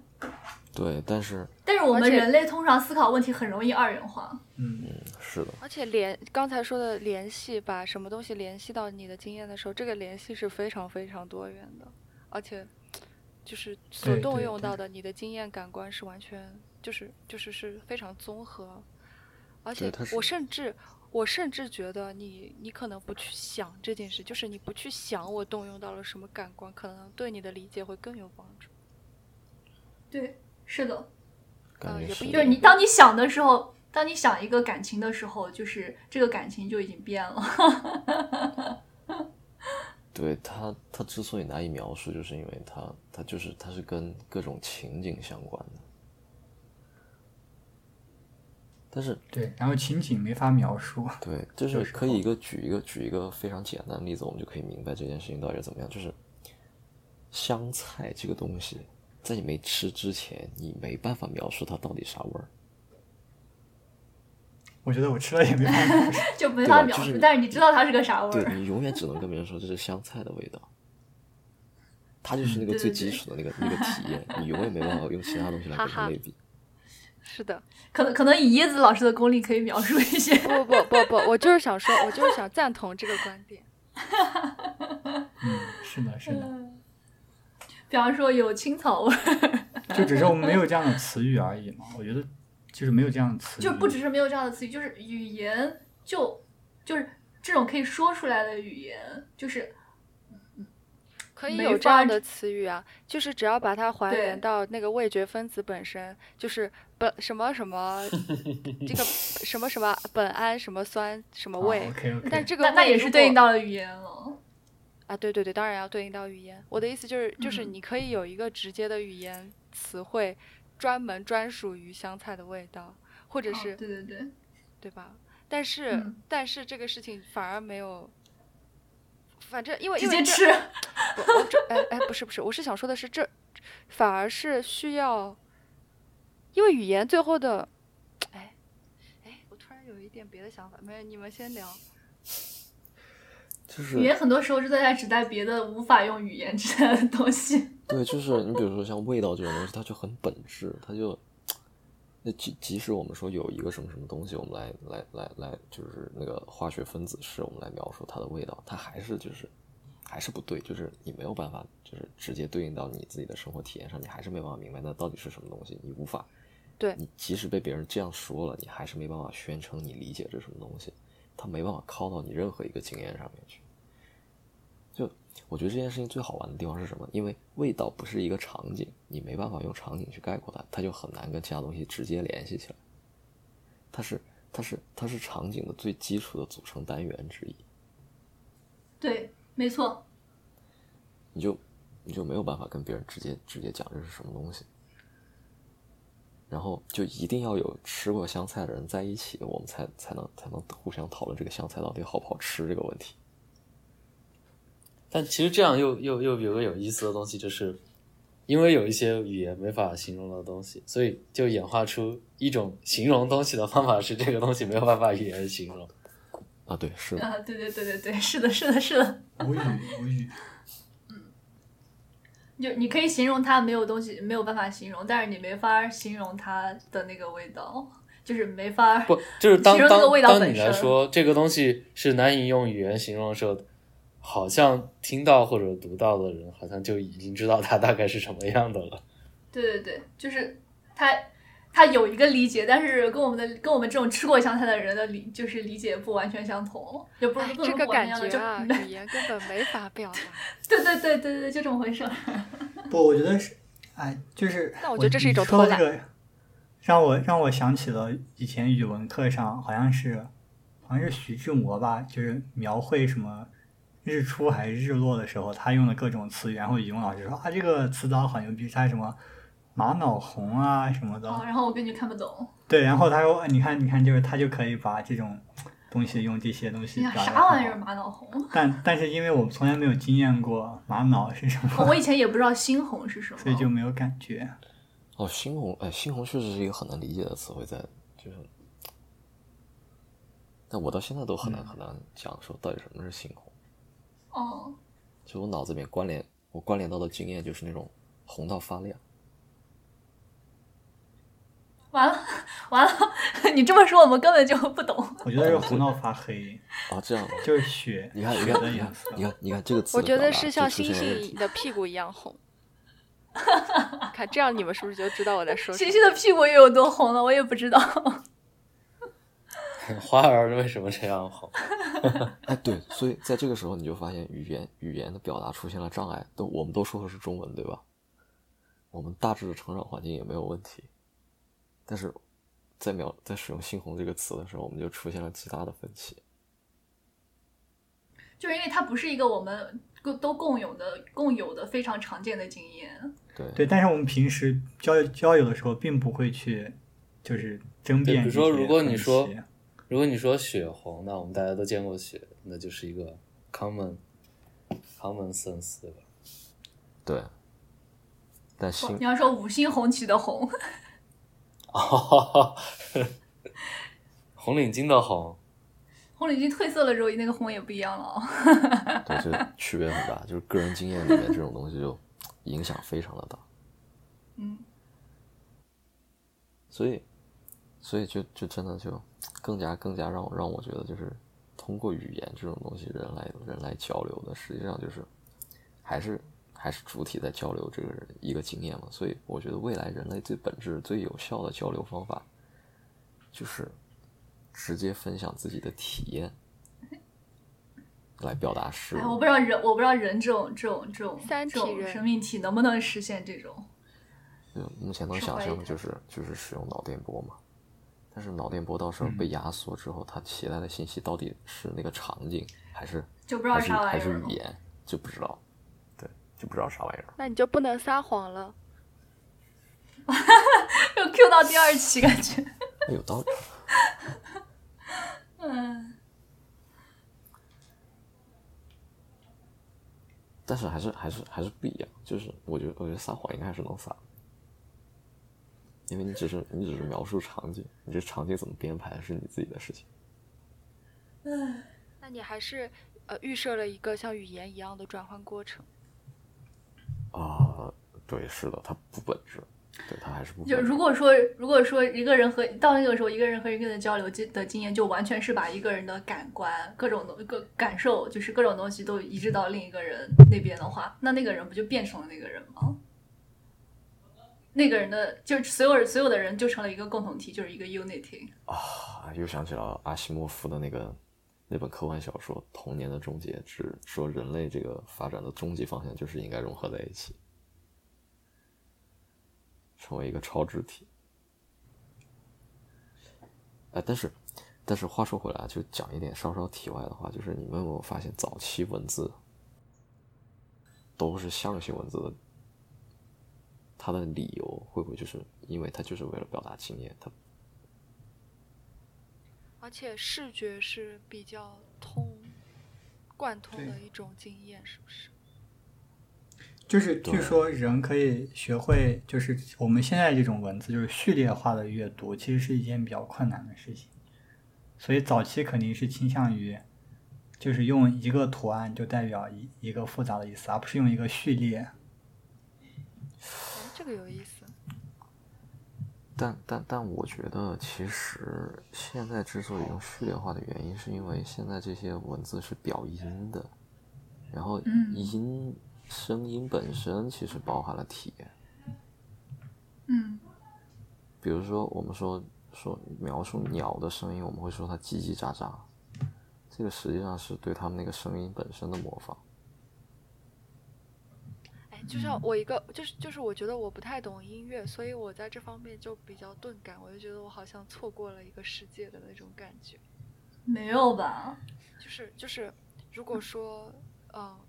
Speaker 3: 对，但是
Speaker 2: 但是我们人类通常思考问题很容易二元化，
Speaker 3: 嗯。嗯，是的，
Speaker 4: 而且联刚才说的联系，把什么东西联系到你的经验的时候，这个联系是非常非常多元的，而且就是所动用到的你的经验感官是完全就是就是是非常综合，而且我甚至。我甚至觉得你你可能不去想这件事，就是你不去想我动用到了什么感官，可能对你的理解会更有帮助。
Speaker 2: 对，是的。
Speaker 3: 嗯，
Speaker 4: 也不
Speaker 2: 就是你当你想的时候，当你想一个感情的时候，就是这个感情就已经变了。[laughs]
Speaker 3: 对他，他之所以难以描述，就是因为他，他就是他是跟各种情景相关的。但是
Speaker 1: 对，然后情景没法描述。
Speaker 3: 对，[laughs] 就是可以一个举一个举一个非常简单的例子，我们就可以明白这件事情到底是怎么样。就是香菜这个东西，在你没吃之前，你没办法描述它到底啥味儿。
Speaker 1: 我觉得我吃了也没法描述，[laughs]
Speaker 2: 就没法描
Speaker 3: 述。
Speaker 2: 但是你知道它是个啥味
Speaker 3: 儿？对你永远只能跟别人说这是香菜的味道，它就是那个最基础的那个那个体验，你永远没办法用其他东西来跟它类比。
Speaker 4: 是的，
Speaker 2: 可能可能以椰子老师的功力可以描述一些。
Speaker 4: 不不不不，我就是想说，我就是想赞同这个观点。
Speaker 1: 嗯，是的，是的。
Speaker 2: 比方说有青草味儿，
Speaker 1: 就只是我们没有这样的词语而已嘛。我觉得。就是没有这样的词，
Speaker 2: 就不只是没有这样的词语，就是语言就就是这种可以说出来的语言，就是
Speaker 4: 可以有这样的词语啊，就是只要把它还原到那个味觉分子本身，就是本什么什么 [laughs] 这个什么什么苯胺什么酸什么味，但这个
Speaker 2: 那也是对应到了语言了
Speaker 4: 啊，对对对，当然要对应到语言。我的意思就是，就是你可以有一个直接的语言词汇。专门专属于香菜的味道，或者是
Speaker 2: 对对对，
Speaker 4: 对吧？但是但是这个事情反而没有，反正因为
Speaker 2: 直接吃，
Speaker 4: 我这哎哎不是不是，我是想说的是这反而是需要，因为语言最后的，哎哎，我突然有一点别的想法，没有你们先聊。
Speaker 3: 就是
Speaker 2: 语言很多时候是在指代别的无法用语言指代的东西。
Speaker 3: 对，就是你比如说像味道这种东西，它就很本质，它就那即即使我们说有一个什么什么东西，我们来来来来，就是那个化学分子式，我们来描述它的味道，它还是就是还是不对，就是你没有办法，就是直接对应到你自己的生活体验上，你还是没办法明白那到底是什么东西，你无法。
Speaker 4: 对
Speaker 3: 你即使被别人这样说了，你还是没办法宣称你理解这什么东西，他没办法靠到你任何一个经验上面去。就我觉得这件事情最好玩的地方是什么？因为味道不是一个场景，你没办法用场景去概括它，它就很难跟其他东西直接联系起来。它是它是它是场景的最基础的组成单元之一。
Speaker 2: 对，没错。
Speaker 3: 你就你就没有办法跟别人直接直接讲这是什么东西，然后就一定要有吃过香菜的人在一起，我们才才能才能互相讨论这个香菜到底好不好吃这个问题。
Speaker 5: 但其实这样又又又有个有意思的东西，就是因为有一些语言没法形容的东西，所以就演化出一种形容东西的方法，是这个东西没有办法语言形容。
Speaker 3: 啊，对，是
Speaker 2: 啊，对对对对对，是的，是的，是的。[laughs]
Speaker 1: 无语，无语。
Speaker 2: 嗯，就你可以形容它没有东西没有办法形容，但是你没法形容它的那个味道，就是没法
Speaker 5: 不就是当当当你来说这个东西是难以用语言形容的时候。好像听到或者读到的人，好像就已经知道它大概是什么样的了。
Speaker 2: 对对对，就是他，他有一个理解，但是跟我们的跟我们这种吃过香菜的人的理，就是理解不完全相同，也不是
Speaker 4: 这个感觉啊，[laughs] 语言根本没法表达。[laughs]
Speaker 2: 对对对对对，就这么回事。[laughs]
Speaker 1: 不，我觉得是，哎，就是
Speaker 4: 那我觉得这是一种
Speaker 1: 偷懒。让我让我想起了以前语文课上，好像是好像是徐志摩吧，就是描绘什么。日出还是日落的时候，他用的各种词语，然后语文老师说啊，这个词藻好牛逼，他什么玛瑙红啊什么的。
Speaker 2: 然后我根本就看不懂。
Speaker 1: 对，然后他说，你看，你看，就是他就可以把这种东西用这些东西。
Speaker 2: 啥玩意儿玛瑙红？
Speaker 1: 但 [laughs] 但是因为我从来没有经验过玛瑙是什么。
Speaker 2: 我以前也不知道猩红是什么。
Speaker 1: 所以就没有感觉。
Speaker 3: 哦，猩红，哎，猩红确实是一个很难理解的词汇，在就是，但我到现在都很难很难讲说到底什么是猩红。
Speaker 2: 哦，
Speaker 3: 就我脑子里面关联，我关联到的经验就是那种红到发亮。
Speaker 2: 完了，[laughs] 完了！你这么说，我们根本就不懂。
Speaker 1: 我觉得是胡闹发黑。
Speaker 3: 啊，这样
Speaker 1: 就是血。
Speaker 3: 你看，你看，你看，你看，你看这个词。
Speaker 4: 我觉得是像星星的屁股一样红。看，这样你们是不是就知道我在说什么？
Speaker 2: 星星的屁股又有多红了？我也不知道。[laughs]
Speaker 5: 花儿为什么这样红？[laughs]
Speaker 3: 哎，对，所以在这个时候你就发现语言语言的表达出现了障碍。都我们都说的是中文，对吧？我们大致的成长环境也没有问题，但是在描在使用“猩红”这个词的时候，我们就出现了极大的分歧。
Speaker 2: 就是因为它不是一个我们共都共有的、共有的非常常见的经验。
Speaker 3: 对
Speaker 1: 对，但是我们平时交交友的时候，并不会去就是争辩。
Speaker 5: 比如说，如果你说如果你说血红，那我们大家都见过血，那就是一个 common common sense，对吧？
Speaker 3: 对。但星，
Speaker 2: 你要说五星红旗的红，[laughs]
Speaker 5: 哦，[laughs] 红领巾的红，
Speaker 2: 红领巾褪色了之后，那个红也不一样了。[laughs]
Speaker 3: 对，这区别很大，就是个人经验里面这种东西就影响非常的大。
Speaker 2: 嗯，
Speaker 3: 所以，所以就就真的就更加更加让我让我觉得，就是通过语言这种东西，人来人来交流的，实际上就是还是。还是主体在交流这个一个经验嘛，所以我觉得未来人类最本质、最有效的交流方法，就是直接分享自己的体验来表达事物。
Speaker 2: 我不知道人，我不知道人这种这种这种
Speaker 4: 三体
Speaker 2: 人生命体能不能实现这种。
Speaker 3: 就目前能想象的就是就是使用脑电波嘛，但是脑电波到时候被压缩之后，它携带的信息到底是那个场景还是
Speaker 2: 就不知道啥玩
Speaker 3: 意儿，还是语言就不知道。就不知道啥玩意儿，
Speaker 4: 那你就不能撒谎了。[laughs]
Speaker 2: 又 Q 到第二期，感觉
Speaker 3: 有道理。[laughs]
Speaker 2: 嗯，
Speaker 3: 但是还是还是还是不一样，就是我觉得我觉得撒谎应该还是能撒，因为你只是你只是描述场景，你这场景怎么编排是你自己的事情。
Speaker 2: 嗯，
Speaker 4: 那你还是呃预设了一个像语言一样的转换过程。
Speaker 3: 啊，对，是的，它不本质，对，它还是不。
Speaker 2: 就如果说，如果说一个人和到那个时候，一个人和一个人交流经的经验，就完全是把一个人的感官、各种东、各感受，就是各种东西都移植到另一个人那边的话，那那个人不就变成了那个人吗？那个人的，就是所有所有的人就成了一个共同体，就是一个 unity。
Speaker 3: 啊，又想起了阿西莫夫的那个。那本科幻小说《童年的终结》只说人类这个发展的终极方向就是应该融合在一起，成为一个超智体。哎，但是，但是话说回来，就讲一点稍稍题外的话，就是你们有没有发现，早期文字都是象形文字的，它的理由会不会就是因为它就是为了表达经验？它
Speaker 4: 而且视觉是比较通贯通的一种经验，是不是？
Speaker 1: 就是据说人可以学会，就是我们现在这种文字，就是序列化的阅读，其实是一件比较困难的事情。所以早期肯定是倾向于，就是用一个图案就代表一一个复杂的意思，而不是用一个序列。
Speaker 4: 这个有意思。
Speaker 3: 但但但，我觉得其实现在之所以用序列化的原因，是因为现在这些文字是表音的，然后音声音本身其实包含了体验。
Speaker 2: 嗯。
Speaker 3: 比如说，我们说说描述鸟的声音，我们会说它叽叽喳喳，这个实际上是对它们那个声音本身的模仿。
Speaker 4: 就像我一个，就是就是，我觉得我不太懂音乐，所以我在这方面就比较钝感。我就觉得我好像错过了一个世界的那种感觉。
Speaker 2: 没有吧？
Speaker 4: 就是就是，如果说嗯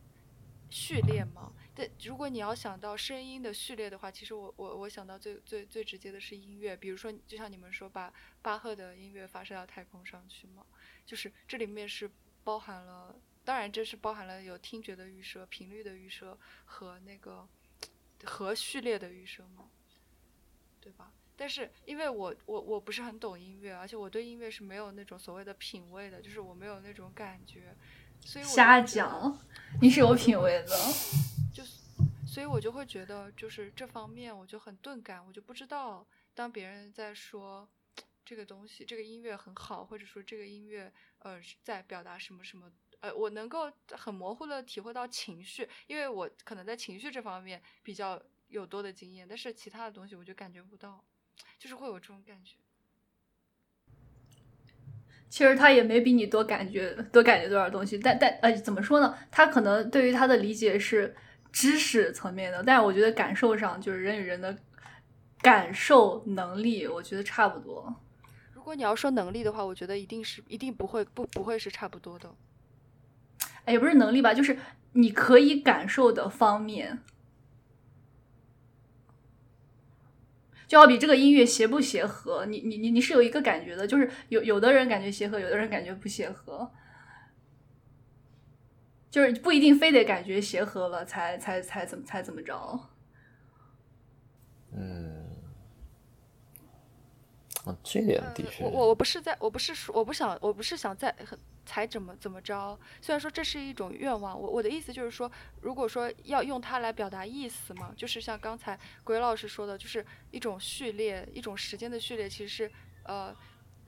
Speaker 4: 序列嘛，但如果你要想到声音的序列的话，其实我我我想到最最最直接的是音乐。比如说，就像你们说把巴赫的音乐发射到太空上去嘛，就是这里面是包含了。当然，这是包含了有听觉的预设、频率的预设和那个和序列的预设嘛，对吧？但是因为我我我不是很懂音乐，而且我对音乐是没有那种所谓的品味的，就是我没有那种感觉，所以
Speaker 2: 瞎讲，你是有品味的，[laughs]
Speaker 4: 就所以，我就会觉得就是这方面我就很钝感，我就不知道当别人在说这个东西、这个音乐很好，或者说这个音乐呃在表达什么什么。呃，我能够很模糊的体会到情绪，因为我可能在情绪这方面比较有多的经验，但是其他的东西我就感觉不到，就是会有这种感觉。
Speaker 2: 其实他也没比你多感觉多感觉多少东西，但但呃怎么说呢？他可能对于他的理解是知识层面的，但是我觉得感受上就是人与人的感受能力，我觉得差不多。
Speaker 4: 如果你要说能力的话，我觉得一定是一定不会不不会是差不多的。
Speaker 2: 哎，也不是能力吧，就是你可以感受的方面。就好比这个音乐协不协和，你你你你是有一个感觉的，就是有有的人感觉协和，有的人感觉不协和，就是不一定非得感觉协和了才才才怎么才怎么着。
Speaker 3: 嗯，啊，这点的确，
Speaker 4: 我我我不是在我不是说我不想我不是想在很。才怎么怎么着？虽然说这是一种愿望，我我的意思就是说，如果说要用它来表达意思嘛，就是像刚才鬼老师说的，就是一种序列，一种时间的序列，其实是呃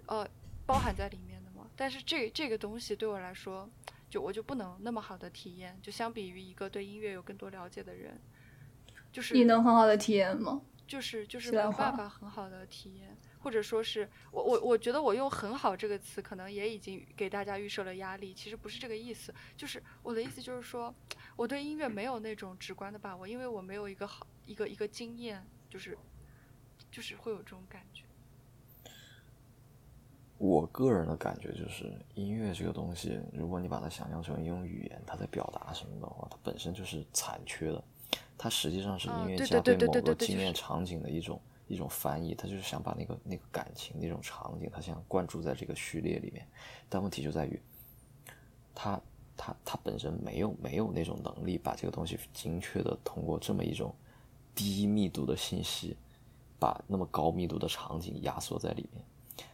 Speaker 4: 呃包含在里面的嘛。但是这这个东西对我来说，就我就不能那么好的体验，就相比于一个对音乐有更多了解的人，就是
Speaker 2: 你能很好的体验吗？
Speaker 4: 就是就是没有办法很好的体验。或者说是我我我觉得我用很好这个词，可能也已经给大家预设了压力。其实不是这个意思，就是我的意思就是说，我对音乐没有那种直观的把握，因为我没有一个好一个一个经验，就是就是会有这种感觉。
Speaker 3: 我个人的感觉就是，音乐这个东西，如果你把它想象成一种语言，它在表达什么的话，它本身就是残缺的。它实际上是音乐家对某个经验场景的一种。一种翻译，他就是想把那个那个感情那种场景，他想灌注在这个序列里面，但问题就在于，他他他本身没有没有那种能力把这个东西精确的通过这么一种低密度的信息，把那么高密度的场景压缩在里面，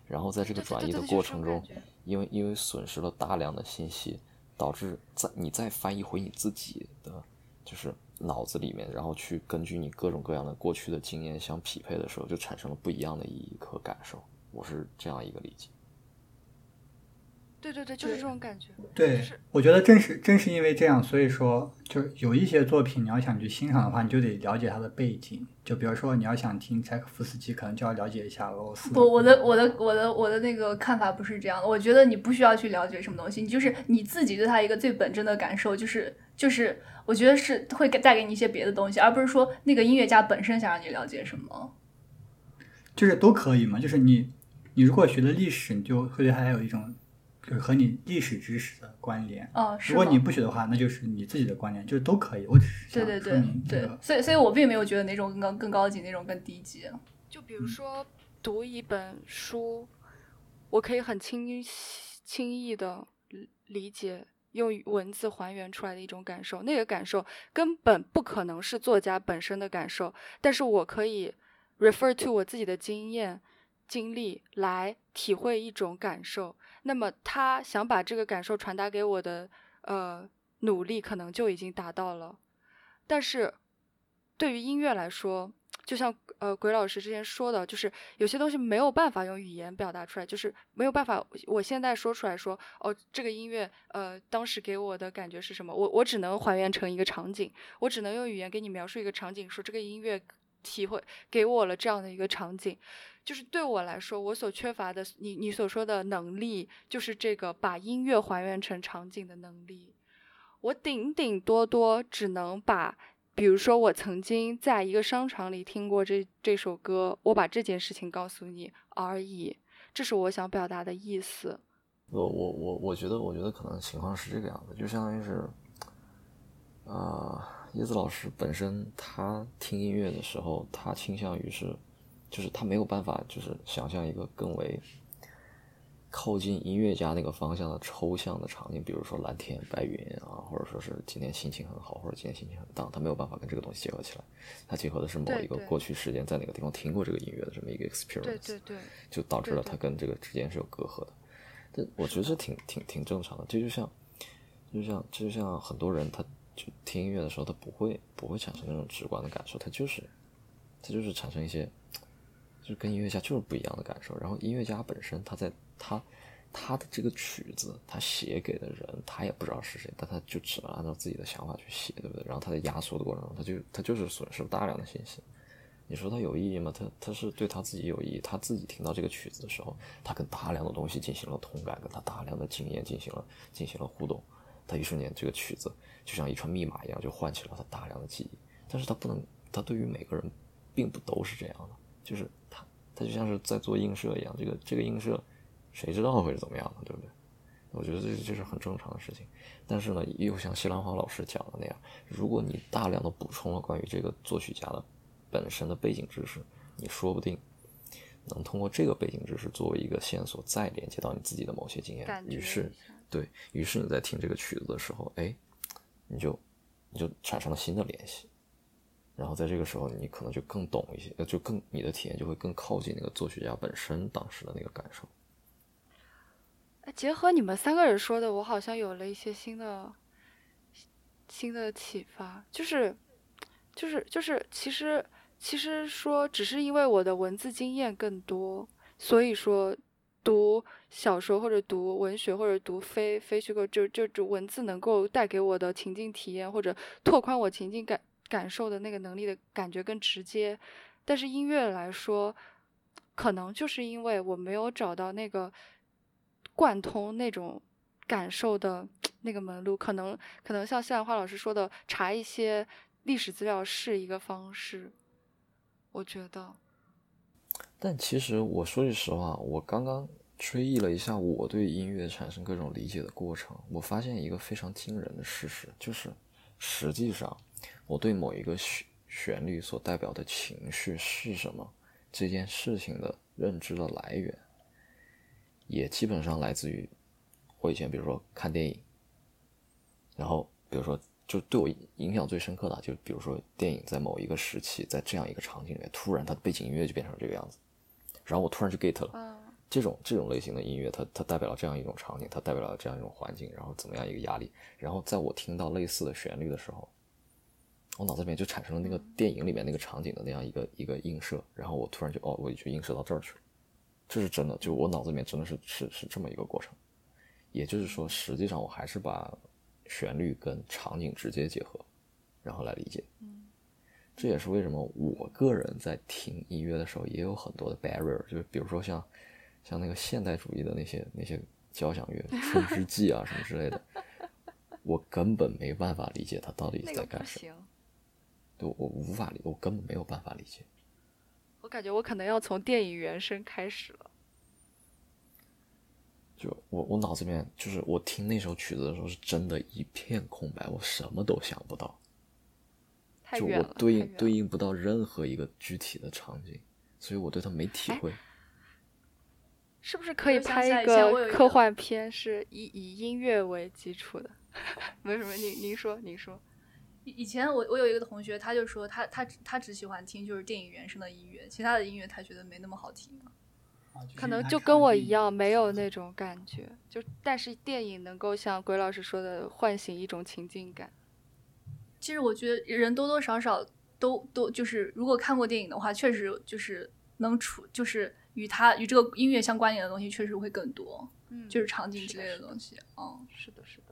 Speaker 3: 然后在这个转移的过程中，因为因为损失了大量的信息，导致在你再翻译回你自己的就是。脑子里面，然后去根据你各种各样的过去的经验相匹配的时候，就产生了不一样的意义和感受。我是这样一个理解。
Speaker 4: 对对对，就是这种感觉。
Speaker 1: 对，我觉得正是正是因为这样，所以说，就有一些作品，你要想去欣赏的话，你就得了解它的背景。就比如说，你要想听柴可夫斯基，可能就要了解一下俄罗斯。
Speaker 2: 不，我的我的我的我的那个看法不是这样的。我觉得你不需要去了解什么东西，你就是你自己对他一个最本真的感受，就是就是，我觉得是会给带给你一些别的东西，而不是说那个音乐家本身想让你了解什么。
Speaker 1: 就是都可以嘛，就是你你如果学的历史，你就会对他有一种。就是和你历史知识的关联。
Speaker 2: 哦，
Speaker 1: 如果你不学的话，那就是你自己的观念，就是都可以。我只是
Speaker 2: 对对对对，所以所以我并没有觉得哪种更高更高级，哪种更低级。
Speaker 4: 就比如说读一本书，我可以很轻轻易的理解，用文字还原出来的一种感受，那个感受根本不可能是作家本身的感受，但是我可以 refer to 我自己的经验经历来体会一种感受。那么他想把这个感受传达给我的，呃，努力可能就已经达到了。但是，对于音乐来说，就像呃鬼老师之前说的，就是有些东西没有办法用语言表达出来，就是没有办法。我现在说出来说，哦，这个音乐，呃，当时给我的感觉是什么？我我只能还原成一个场景，我只能用语言给你描述一个场景，说这个音乐体会给我了这样的一个场景。就是对我来说，我所缺乏的，你你所说的能力，就是这个把音乐还原成场景的能力。我顶顶多多只能把，比如说我曾经在一个商场里听过这这首歌，我把这件事情告诉你而已。这是我想表达的意思。
Speaker 3: 我我我我觉得，我觉得可能情况是这个样子，就相当于是，啊，叶子老师本身他听音乐的时候，他倾向于是。就是他没有办法，就是想象一个更为靠近音乐家那个方向的抽象的场景，比如说蓝天白云啊，或者说是今天心情很好，或者今天心情很荡，他没有办法跟这个东西结合起来。他结合的是某一个过去时间在哪个地方听过这个音乐的这么一个 experience，
Speaker 4: 对对对，
Speaker 3: 就导致了他跟这个之间是有隔阂的。但我觉得这挺挺挺正常的，这就像，就像这就像很多人，他就听音乐的时候，他不会不会产生那种直观的感受，他就是他就是产生一些。就跟音乐家就是不一样的感受。然后音乐家本身，他在他他的这个曲子，他写给的人，他也不知道是谁，但他就只能按照自己的想法去写，对不对？然后他在压缩的过程中，他就他就是损失了大量的信息。你说他有意义吗？他他是对他自己有意义。他自己听到这个曲子的时候，他跟大量的东西进行了同感，跟他大量的经验进行了进行了互动。他一瞬间，这个曲子就像一串密码一样，就唤起了他大量的记忆。但是他不能，他对于每个人，并不都是这样的。就是他，他就像是在做映射一样。这个这个映射，谁知道会是怎么样的，对不对？我觉得这这是很正常的事情。但是呢，又像西兰花老师讲的那样，如果你大量的补充了关于这个作曲家的本身的背景知识，你说不定能通过这个背景知识作为一个线索，再连接到你自己的某些经验。于是。对于是你在听这个曲子的时候，哎，你就你就产生了新的联系，然后在这个时候，你可能就更懂一些，就更你的体验就会更靠近那个作曲家本身当时的那个感受。
Speaker 4: 哎，结合你们三个人说的，我好像有了一些新的新的启发，就是就是就是，其实其实说，只是因为我的文字经验更多，所以说。读小说或者读文学或者读非非虚构，就就就文字能够带给我的情境体验或者拓宽我情境感感受的那个能力的感觉更直接。但是音乐来说，可能就是因为我没有找到那个贯通那种感受的 [tsk] 那个门路，可能可能像谢兰花老师说的，查一些历史资料是一个方式。我觉得。
Speaker 3: 但其实我说句实话，我刚刚追忆了一下我对音乐产生各种理解的过程，我发现一个非常惊人的事实，就是实际上我对某一个旋旋律所代表的情绪是什么这件事情的认知的来源，也基本上来自于我以前比如说看电影，然后比如说就对我影响最深刻的，就比如说电影在某一个时期，在这样一个场景里面，突然它的背景音乐就变成这个样子。然后我突然就 get 了，这种这种类型的音乐，它它代表了这样一种场景，它代表了这样一种环境，然后怎么样一个压力。然后在我听到类似的旋律的时候，我脑子里面就产生了那个电影里面那个场景的那样一个一个映射。然后我突然就哦，我就映射到这儿去了，这是真的，就我脑子里面真的是是是这么一个过程。也就是说，实际上我还是把旋律跟场景直接结合，然后来理解。这也是为什么我个人在听音乐的时候也有很多的 barrier，就是比如说像像那个现代主义的那些那些交响乐，《春之祭》啊什么之类的，[laughs] 我根本没办法理解他到底在干什么。对，我无法理，我根本没有办法理解。
Speaker 4: 我感觉我可能要从电影原声开始了。
Speaker 3: 就我我脑子里面就是我听那首曲子的时候是真的一片空白，我什么都想不到。就我对应对应不到任何一个具体的场景，所以我对它没体会。
Speaker 4: 是不是可以拍一个科幻片，是以以音乐为基础的？[laughs] 没什么，您您说您说。
Speaker 2: 以以前我我有一个同学，他就说他他他只喜欢听就是电影原声的音乐，其他的音乐他觉得没那么好听。
Speaker 4: 可能就跟我一样，没有那种感觉。就但是电影能够像鬼老师说的，唤醒一种情境感。
Speaker 2: 其实我觉得人多多少少都都就是，如果看过电影的话，确实就是能处，就是与他与这个音乐相关联的东西确实会更多，嗯，就是场景之类的东西，嗯，
Speaker 4: 是的，是的。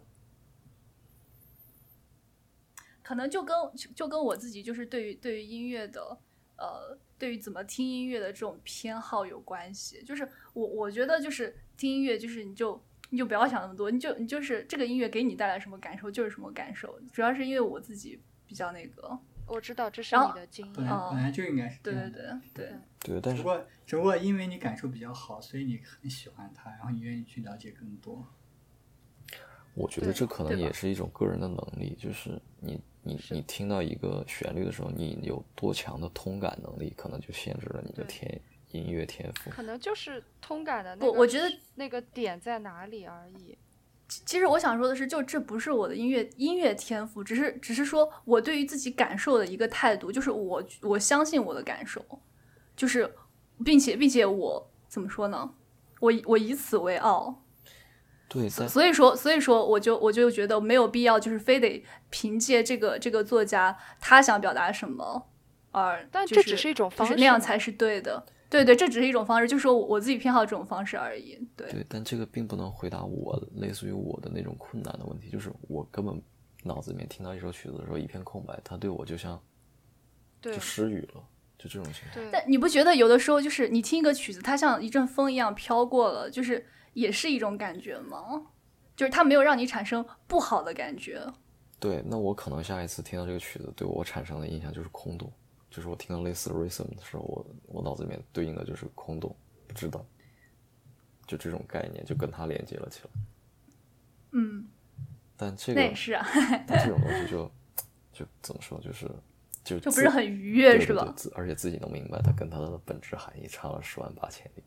Speaker 2: 可能就跟就跟我自己就是对于对于音乐的呃，对于怎么听音乐的这种偏好有关系。就是我我觉得就是听音乐就是你就。你就不要想那么多，你就你就是这个音乐给你带来什么感受就是什么感受。主要是因为我自己比较那个，
Speaker 4: 我知道这是你的经验，
Speaker 1: 本来就应该是
Speaker 2: 对对对
Speaker 3: 对对。但是
Speaker 1: 只不过只不过因为你感受比较好，所以你很喜欢它，然后你愿意去了解更多。
Speaker 3: 我觉得这可能也是一种个人的能力，就是你你你听到一个旋律的时候，你有多强的通感能力，可能就限制了你的天。音乐天赋
Speaker 4: 可能就是通感的那
Speaker 2: 个，我觉得
Speaker 4: 那个点在哪里而已。
Speaker 2: 其实我想说的是，就这不是我的音乐音乐天赋，只是只是说我对于自己感受的一个态度，就是我我相信我的感受，就是并且并且我怎么说呢？我我以此为傲。
Speaker 3: 对，
Speaker 2: 所以说所以说我就我就觉得没有必要，就是非得凭借这个这个作家他想表达什么而，
Speaker 4: 但这只是一种方式，
Speaker 2: 那样才是对的。对对，这只是一种方式，就是说我自己偏好这种方式而已。对
Speaker 3: 对，但这个并不能回答我类似于我的那种困难的问题，就是我根本脑子里面听到一首曲子的时候一片空白，他对我就像就失语了，就这种情况。
Speaker 2: 但你不觉得有的时候就是你听一个曲子，它像一阵风一样飘过了，就是也是一种感觉吗？就是它没有让你产生不好的感觉。
Speaker 3: 对，那我可能下一次听到这个曲子，对我产生的印象就是空洞。就是我听到类似 rhythm 的时候，我我脑子里面对应的就是空洞，不知道，就这种概念就跟它连接了起来。
Speaker 2: 嗯，
Speaker 3: 但这个
Speaker 2: 那也是啊。
Speaker 3: 但这种东西就就怎么说，就是就
Speaker 2: 就不是很愉悦，是吧？
Speaker 3: 而且自己能明白它跟它的本质含义差了十万八千里。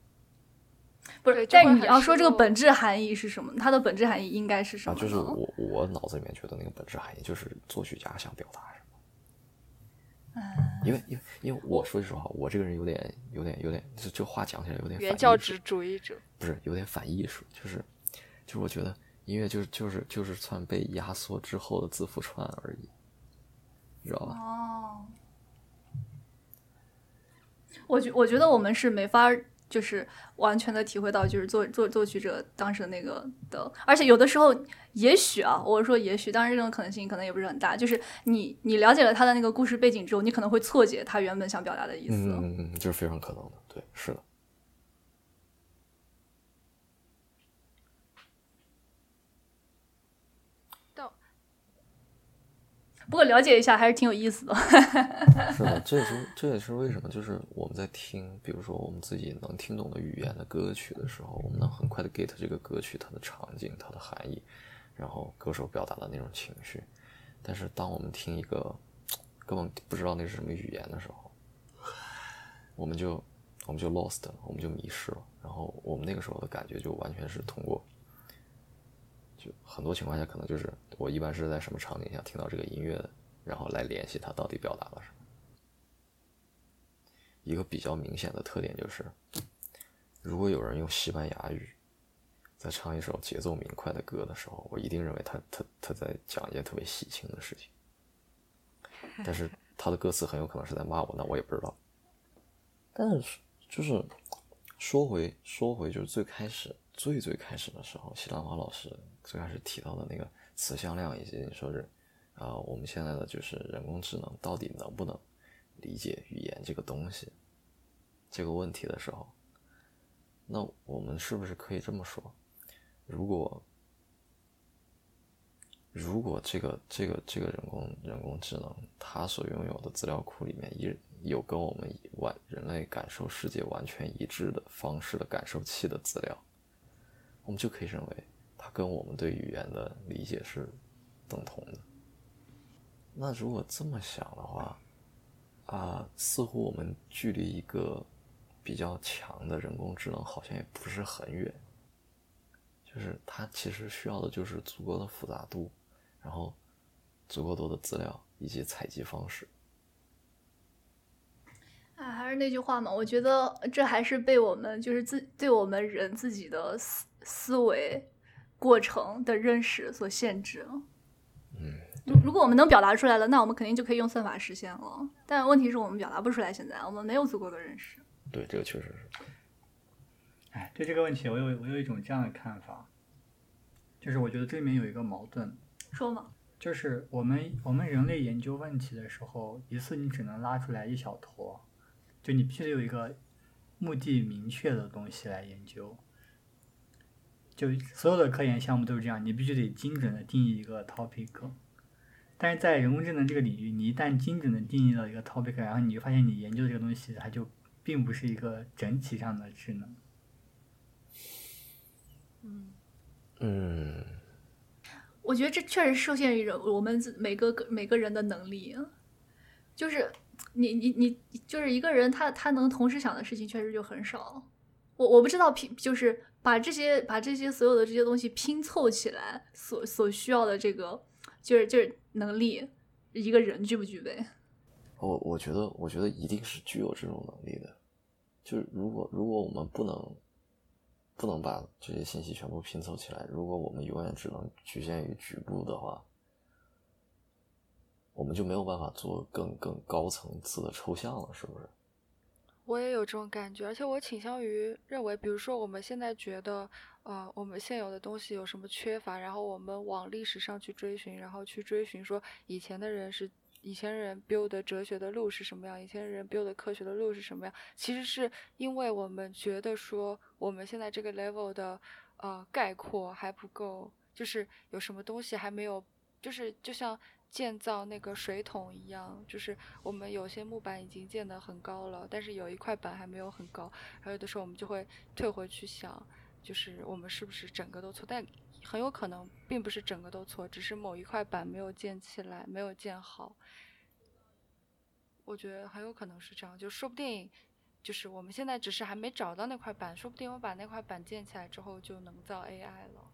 Speaker 2: 不是，但你要说这个本质含义是什么？它的本质含义应该是什么？
Speaker 3: 就是我我脑子里面觉得那个本质含义就是作曲家想表达什么。因为因为因为我说句实话，我这个人有点有点有点，这这话讲起来有点
Speaker 4: 原教旨主义者，
Speaker 3: 不是有点反艺术，就是就是我觉得音乐就是就是就是算被压缩之后的字符串而已，你知道吧？
Speaker 2: 哦，我觉我觉得我们是没法。就是完全的体会到，就是作作作曲者当时的那个的，而且有的时候，也许啊，我说也许，当然这种可能性可能也不是很大。就是你你了解了他的那个故事背景之后，你可能会错解他原本想表达的意思。
Speaker 3: 嗯嗯嗯，就是非常可能的，对，是的。
Speaker 2: 不过了解一下还是挺有意思的。[laughs]
Speaker 3: 是的，这也是这也是为什么，就是我们在听，比如说我们自己能听懂的语言的歌曲的时候，我们能很快的 get 这个歌曲它的场景、它的含义，然后歌手表达的那种情绪。但是当我们听一个根本不知道那是什么语言的时候，我们就我们就 lost 了，我们就迷失了。然后我们那个时候的感觉就完全是通过。很多情况下，可能就是我一般是在什么场景下听到这个音乐的，然后来联系它到底表达了什么。一个比较明显的特点就是，如果有人用西班牙语在唱一首节奏明快的歌的时候，我一定认为他他他在讲一件特别喜庆的事情。[laughs] 但是他的歌词很有可能是在骂我，那我也不知道。但是就是说回说回，就是最开始最最开始的时候，西兰花老师。最开始提到的那个词向量，以及你说是啊，我们现在的就是人工智能到底能不能理解语言这个东西这个问题的时候，那我们是不是可以这么说？如果如果这个这个这个人工人工智能它所拥有的资料库里面一有跟我们完人类感受世界完全一致的方式的感受器的资料，我们就可以认为。它跟我们对语言的理解是等同的。那如果这么想的话，啊，似乎我们距离一个比较强的人工智能好像也不是很远。就是它其实需要的就是足够的复杂度，然后足够多的资料以及采集方式。
Speaker 2: 哎，还是那句话嘛，我觉得这还是被我们就是自对我们人自己的思思维。过程的认识所限制。
Speaker 3: 嗯，
Speaker 2: 如如果我们能表达出来了，那我们肯定就可以用算法实现了。但问题是我们表达不出来，现在我们没有足够的认识。
Speaker 3: 对，这个确实是。
Speaker 1: 哎，对这个问题，我有我有一种这样的看法，就是我觉得这里面有一个矛盾。
Speaker 2: 说嘛？
Speaker 1: 就是我们我们人类研究问题的时候，一次你只能拉出来一小坨，就你必须得有一个目的明确的东西来研究。就所有的科研项目都是这样，你必须得精准的定义一个 topic，但是在人工智能这个领域，你一旦精准的定义了一个 topic，然后你就发现你研究这个东西，它就并不是一个整体上的智能。
Speaker 2: 嗯
Speaker 3: 嗯，
Speaker 2: 我觉得这确实受限于人我们每个每个人的能力，就是你你你就是一个人，他他能同时想的事情确实就很少。我我不知道拼就是。把这些把这些所有的这些东西拼凑起来，所所需要的这个就是就是能力，一个人具不具备？
Speaker 3: 我我觉得我觉得一定是具有这种能力的。就是如果如果我们不能不能把这些信息全部拼凑起来，如果我们永远只能局限于局部的话，我们就没有办法做更更高层次的抽象了，是不是？
Speaker 4: 我也有这种感觉，而且我倾向于认为，比如说我们现在觉得，呃，我们现有的东西有什么缺乏，然后我们往历史上去追寻，然后去追寻说以前的人是以前人 build 哲学的路是什么样，以前人 build 的科学的路是什么样，其实是因为我们觉得说我们现在这个 level 的呃概括还不够，就是有什么东西还没有，就是就像建造那个水桶一样，就是我们有些木板已经建得很高了，但是有一块板还没有很高，还有的时候我们就会退回去想，就是我们是不是整个都错，但。很有可能并不是整个都错，只是某一块板没有建起来，没有建好。我觉得很有可能是这样，就说不定就是我们现在只是还没找到那块板，说不定我把那块板建起来之后就能造 AI 了。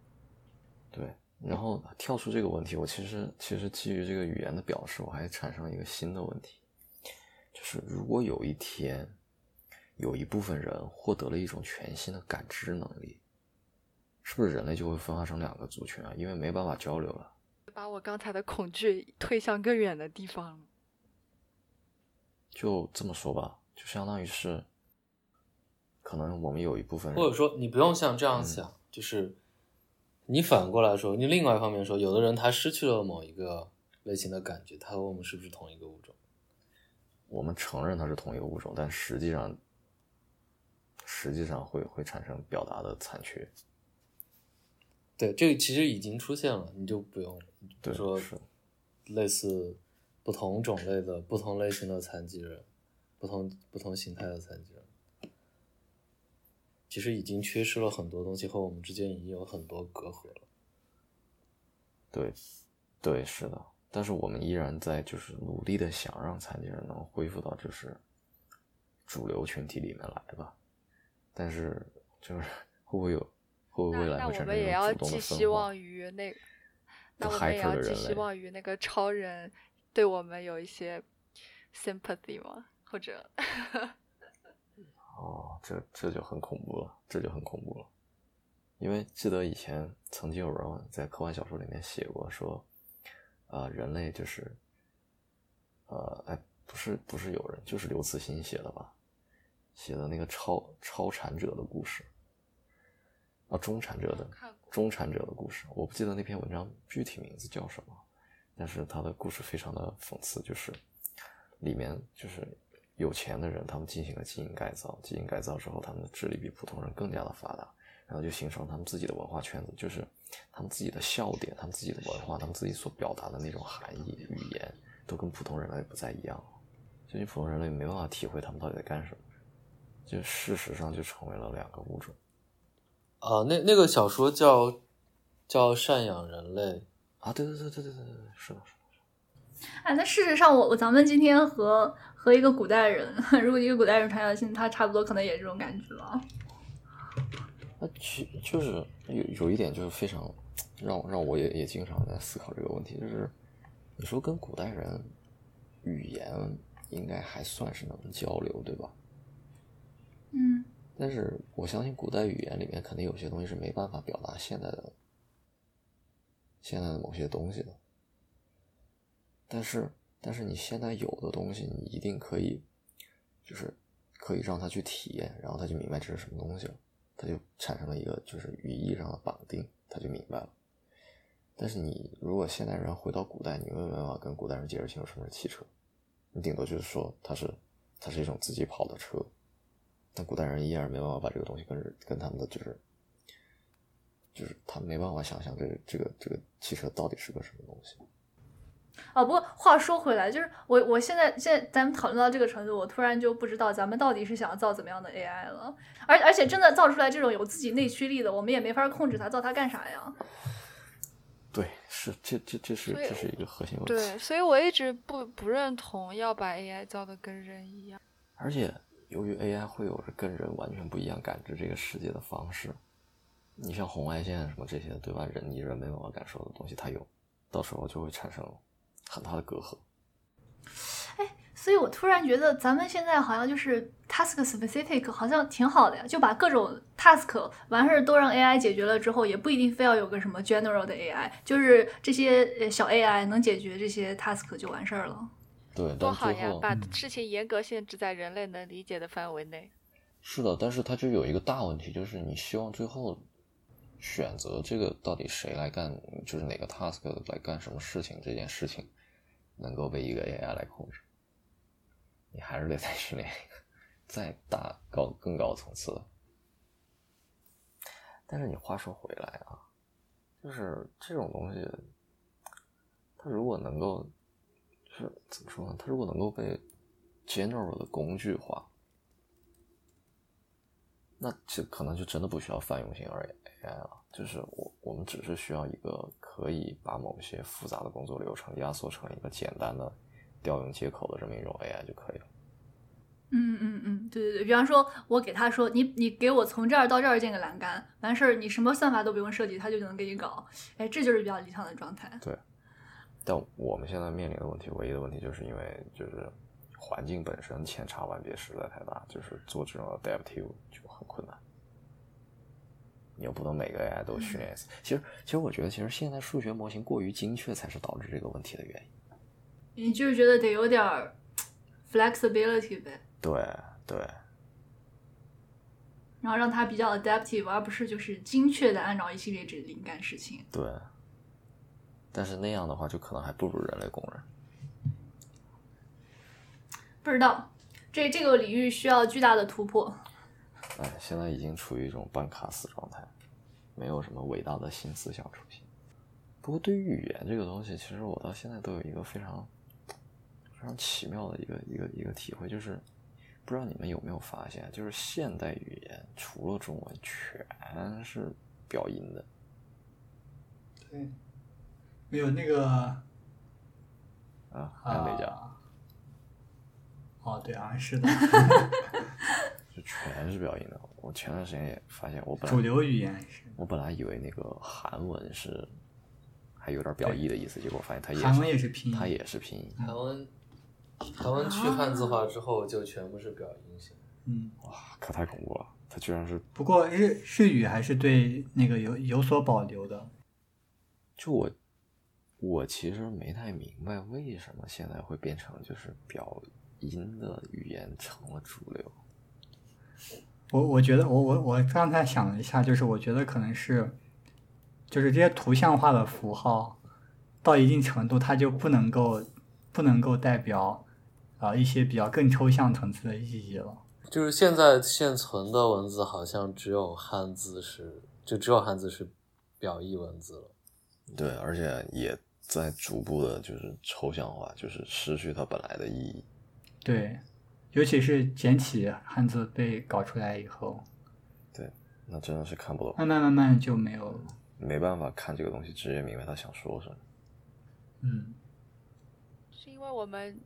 Speaker 3: 对，然后跳出这个问题，我其实其实基于这个语言的表示，我还产生了一个新的问题，就是如果有一天有一部分人获得了一种全新的感知能力。是不是人类就会分化成两个族群啊？因为没办法交流了。
Speaker 4: 把我刚才的恐惧推向更远的地方。
Speaker 3: 就这么说吧，就相当于是，可能我们有一部分，
Speaker 5: 或者说你不用像这样想，就是你反过来说，你另外一方面说，有的人他失去了某一个类型的感觉，他和我们是不是同一个物种？
Speaker 3: 我们承认他是同一个物种，但实际上，实际上会会产生表达的残缺。
Speaker 5: 对，这个其实已经出现了，你就不用说
Speaker 3: 是
Speaker 5: 类似不同种类的不同类型的残疾人，不同不同形态的残疾人，其实已经缺失了很多东西，和我们之间已经有很多隔阂了。
Speaker 3: 对，对，是的，但是我们依然在就是努力的想让残疾人能恢复到就是主流群体里面来吧，但是就是 [laughs] 会不会有？
Speaker 4: 那我们也要寄希望于那，那我们也要寄希望于那个超人 [laughs] 对我们有一些 sympathy 吗？或者？
Speaker 3: 哦，这这就很恐怖了，这就很恐怖了。因为记得以前曾经有人在科幻小说里面写过，说，啊，人类就是，呃，哎，不是不是有人，就是刘慈欣写的吧？写的那个超超产者的故事。啊，中产者的中产者的故事，我不记得那篇文章具体名字叫什么，但是他的故事非常的讽刺，就是里面就是有钱的人，他们进行了基因改造，基因改造之后，他们的智力比普通人更加的发达，然后就形成他们自己的文化圈子，就是他们自己的笑点，他们自己的文化，他们自己所表达的那种含义语言，都跟普通人类不再一样，所以普通人类没办法体会他们到底在干什么，就事实上就成为了两个物种。
Speaker 5: 啊，那那个小说叫叫《赡养人类》
Speaker 3: 啊，对对对对对对对，是的，是的，
Speaker 2: 是的。哎，那事实上，我我咱们今天和和一个古代人，[laughs] 如果一个古代人传下信，他差不多可能也这种感觉了。
Speaker 3: 那其就是有有一点，就是非常让让我也也经常在思考这个问题，就是你说跟古代人语言应该还算是能交流，对吧？
Speaker 2: 嗯。
Speaker 3: 但是我相信，古代语言里面肯定有些东西是没办法表达现在的、现在的某些东西的。但是，但是你现在有的东西，你一定可以，就是可以让他去体验，然后他就明白这是什么东西了，他就产生了一个就是语义上的绑定，他就明白了。但是你如果现代人回到古代，你没有办法跟古代人解释清楚什么是汽车，你顶多就是说它是它是一种自己跑的车。但古代人依然没办法把这个东西跟跟他们的就是，就是他没办法想象这个这个这个汽车到底是个什么东西。
Speaker 2: 哦，不过话说回来，就是我我现在现在咱们讨论到这个程度，我突然就不知道咱们到底是想要造怎么样的 AI 了。而而且真的造出来这种有自己内驱力的，我们也没法控制它，造它干啥呀？
Speaker 3: 对，是这这这是这是一个核心问题。
Speaker 4: 对，所以我一直不不认同要把 AI 造的跟人一样。
Speaker 3: 而且。由于 AI 会有着跟人完全不一样感知这个世界的方式，你像红外线什么这些，对吧？人你人没办法感受的东西，它有，到时候就会产生很大的隔阂。
Speaker 2: 哎，所以我突然觉得咱们现在好像就是 task specific，好像挺好的呀，就把各种 task 完事儿都让 AI 解决了之后，也不一定非要有个什么 general 的 AI，就是这些小 AI 能解决这些 task 就完事儿了。
Speaker 3: 对，
Speaker 4: 多好呀！把事情严格限制在人类能理解的范围内。
Speaker 3: 是的，但是它就有一个大问题，就是你希望最后选择这个到底谁来干，就是哪个 task 来干什么事情这件事情，能够被一个 AI 来控制，你还是得再训练一个再大高更高层次。但是你话说回来啊，就是这种东西，它如果能够，是怎么说呢？它如果能够被 general 的工具化，那就可能就真的不需要泛用性 AI 了。就是我我们只是需要一个可以把某些复杂的工作流程压缩成一个简单的调用接口的这么一种 AI 就可以了。
Speaker 2: 嗯嗯嗯，对对对，比方说我给他说，你你给我从这儿到这儿建个栏杆，完事儿你什么算法都不用设计，他就能给你搞。哎，这就是比较理想的状态。
Speaker 3: 对，但我们现在面临的问题，唯一的问题就是因为就是环境本身千差万别，实在太大，就是做这种 adaptive 就很困难。你又不能每个 AI 都训练一次。其实，其实我觉得，其实现在数学模型过于精确才是导致这个问题的原
Speaker 2: 因。你就是觉得得有点 flexibility 呗？
Speaker 3: 对对。
Speaker 2: 然后让它比较 adaptive，而不是就是精确的按照一系列指令干事情。
Speaker 3: 对。但是那样的话，就可能还不如人类工人。
Speaker 2: 不知道，这这个领域需要巨大的突破。
Speaker 3: 哎，现在已经处于一种半卡死状态，没有什么伟大的新思想出现。不过，对于语言这个东西，其实我到现在都有一个非常非常奇妙的一个一个一个体会，就是不知道你们有没有发现，就是现代语言除了中文，全是表音的。
Speaker 1: 对，没有那个
Speaker 3: 啊，还有哪家？
Speaker 1: 哦，对啊，是的。[laughs]
Speaker 3: 就全是表音的。我前段时间也发现，我本来
Speaker 1: 主流语言是。
Speaker 3: 我本来以为那个韩文是还有点表意的意思，结果发现它也
Speaker 1: 韩文也是拼
Speaker 3: 音，它也是拼音。
Speaker 5: 韩文韩文去汉字化之后就全部是表音型。
Speaker 1: 嗯，
Speaker 3: 哇，可太恐怖了！它居然是。
Speaker 1: 不过日日语还是对那个有有所保留的。
Speaker 3: 就我我其实没太明白为什么现在会变成就是表音的语言成了主流。
Speaker 1: 我我觉得我我我刚才想了一下，就是我觉得可能是，就是这些图像化的符号，到一定程度它就不能够不能够代表啊一些比较更抽象层次的意义了。
Speaker 5: 就是现在现存的文字好像只有汉字是，就只有汉字是表意文字了。
Speaker 3: 对，而且也在逐步的就是抽象化，就是失去它本来的意义。
Speaker 1: 对。尤其是简体汉字被搞出来以后，
Speaker 3: 对，那真的是看不懂。
Speaker 1: 慢慢慢慢就没有，
Speaker 3: 没办法看这个东西，直接明白他想说什么。
Speaker 1: 嗯，
Speaker 4: 是因为我们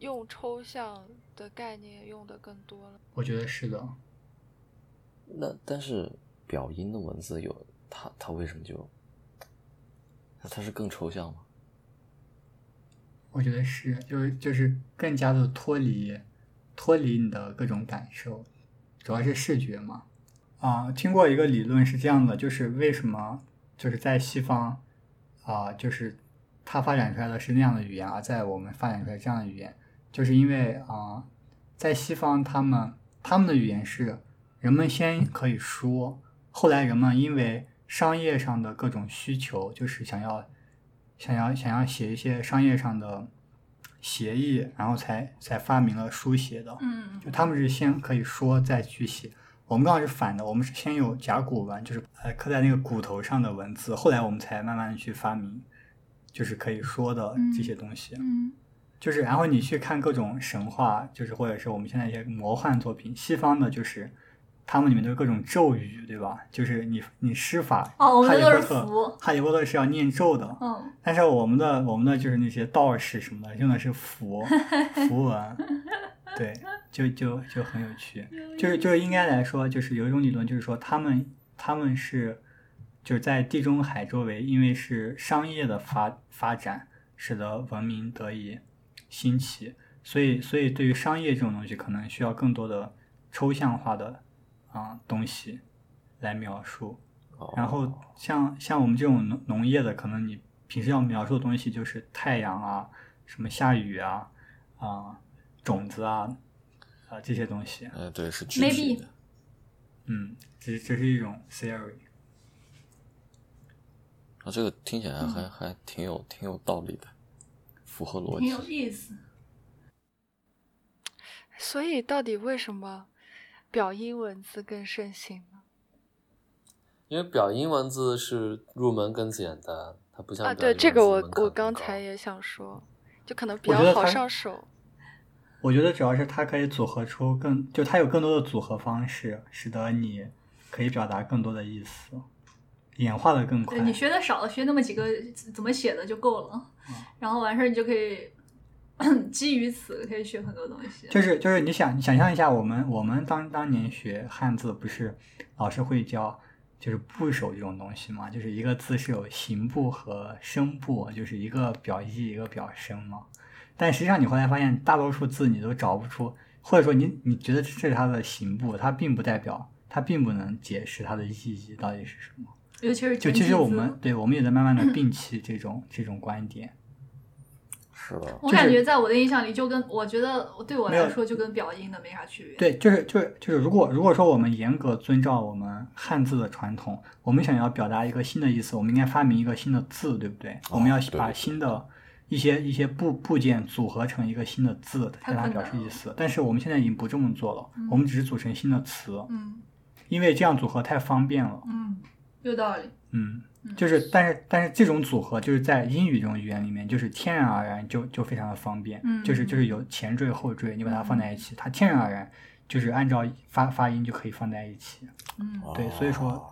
Speaker 4: 用抽象的概念用的更多了。
Speaker 1: 我觉得是的。
Speaker 3: 那但是表音的文字有它，它为什么就？那它是更抽象吗？
Speaker 1: 我觉得是，就是就是更加的脱离。脱离你的各种感受，主要是视觉嘛。啊，听过一个理论是这样的，就是为什么就是在西方啊，就是它发展出来的是那样的语言，而在我们发展出来这样的语言，就是因为啊，在西方他们他们的语言是人们先可以说，后来人们因为商业上的各种需求，就是想要想要想要写一些商业上的。协议，然后才才发明了书写的。
Speaker 2: 嗯，
Speaker 1: 就他们是先可以说再去写，我们刚好是反的，我们是先有甲骨文，就是呃刻在那个骨头上的文字，后来我们才慢慢的去发明，就是可以说的这些东西。
Speaker 2: 嗯，
Speaker 1: 就是然后你去看各种神话，就是或者是我们现在一些魔幻作品，西方的就是。他们里面都是各种咒语，对吧？就是你你施法，哈利波特，哈利波特是要念咒的。
Speaker 2: 嗯。
Speaker 1: 但是我们的我们的就是那些道士什么的，用的是符 [laughs] 符文，对，就就就很有趣。就是就是应该来说，就是有一种理论，就是说他们他们是就是在地中海周围，因为是商业的发发展，使得文明得以兴起，所以所以对于商业这种东西，可能需要更多的抽象化的。啊，东西来描述，然后像像我们这种农农业的，可能你平时要描述的东西就是太阳啊，什么下雨啊，啊，种子啊，啊这些东西。
Speaker 3: 呃，对，是具体的。
Speaker 1: 嗯，这这是一种 theory。
Speaker 3: 啊，这个听起来还还挺有挺有道理的。符合逻辑。
Speaker 2: 挺有意思。
Speaker 4: 所以，到底为什么表音文字更盛行呢？
Speaker 5: 因为表音文字是入门更简单，它不像
Speaker 4: 啊，对这个我我刚才也想说，就可能比较好上手。
Speaker 1: 我觉得主要是它可以组合出更，就它有更多的组合方式，使得你可以表达更多的意思，演化的更快。
Speaker 2: 对你学的少，学那么几个怎么写的就够了，然后完事儿你就可以 [coughs] 基于此可以学很多东西。
Speaker 1: 就是就是你想想象一下，我们我们当当年学汉字，不是老师会教就是部首这种东西嘛？就是一个字是有形部和声部，就是一个表意一个表声嘛。但实际上，你后来发现，大多数字你都找不出，或者说你你觉得这是它的形部，它并不代表，它并不能解释它的意义到底是什么。
Speaker 2: 尤其是
Speaker 1: 就其实我们对，我们也在慢慢的摒弃这种这种观点。
Speaker 3: 是的。
Speaker 2: 我感觉在我的印象里，就跟我觉得对我来说就跟表音的没啥区别。
Speaker 1: 对，就是就是就是，如果如果说我们严格遵照我们汉字的传统，我们想要表达一个新的意思，我们应该发明一个新的字，对不对？我们要把新的。一些一些部部件组合成一个新的字，让它表示意思。但是我们现在已经不这么做了，我们只是组成新的词。
Speaker 2: 嗯，
Speaker 1: 因为这样组合太方便了。
Speaker 2: 嗯，有道理。
Speaker 1: 嗯，就是，但是但是这种组合就是在英语这种语言里面，就是天然而然就就非常的方便。
Speaker 2: 嗯，
Speaker 1: 就是就是有前缀后缀，你把它放在一起，它天然而然就是按照发发音就可以放在一起。
Speaker 2: 嗯，
Speaker 1: 对，所以说，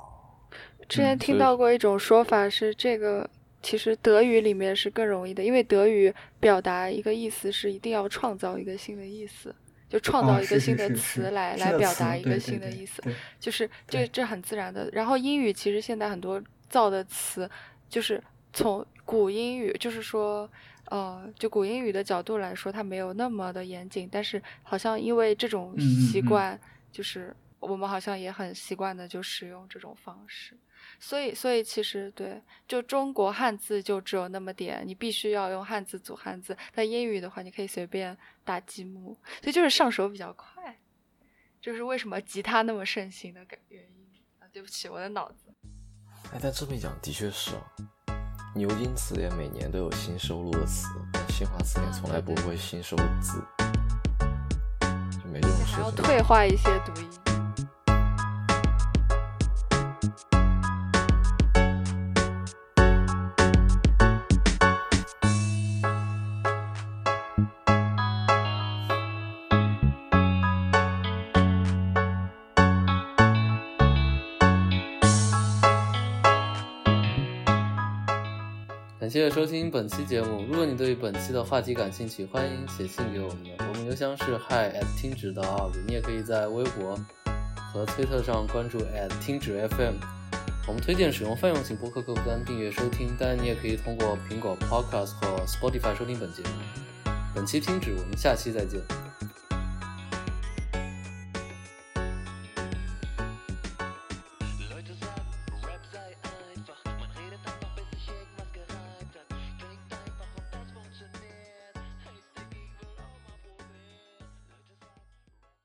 Speaker 4: 之前听到过一种说法是这个。其实德语里面是更容易的，因为德语表达一个意思是一定要创造一个新的意思，就创造一个新的词来来表达一个新的意思，就是这这很自然的。然后英语其实现在很多造的词，就是从古英语，就是说，呃，就古英语的角度来说，它没有那么的严谨，但是好像因为这种习惯，就是我们好像也很习惯的就使用这种方式。所以，所以其实对，就中国汉字就只有那么点，你必须要用汉字组汉字。但英语的话，你可以随便打积木，所以就是上手比较快。就是为什么吉他那么盛行的原因啊？对不起，我的脑子。
Speaker 3: 哎，但这么一讲，的确是啊。牛津词典每年都有新收录的词，但新华词典从来不会新收字，就没这种事。
Speaker 4: 还要退化一些读音。
Speaker 5: 感谢收听本期节目。如果你对本期的话题感兴趣，欢迎写信给我们。我们邮箱是 hi at 听指的 org。你也可以在微博和推特上关注 at 听指 FM。我们推荐使用泛用型播客客户端订阅收听，当然你也可以通过苹果 Podcast 或 Spotify 收听本节目。本期听指，我们下期再见。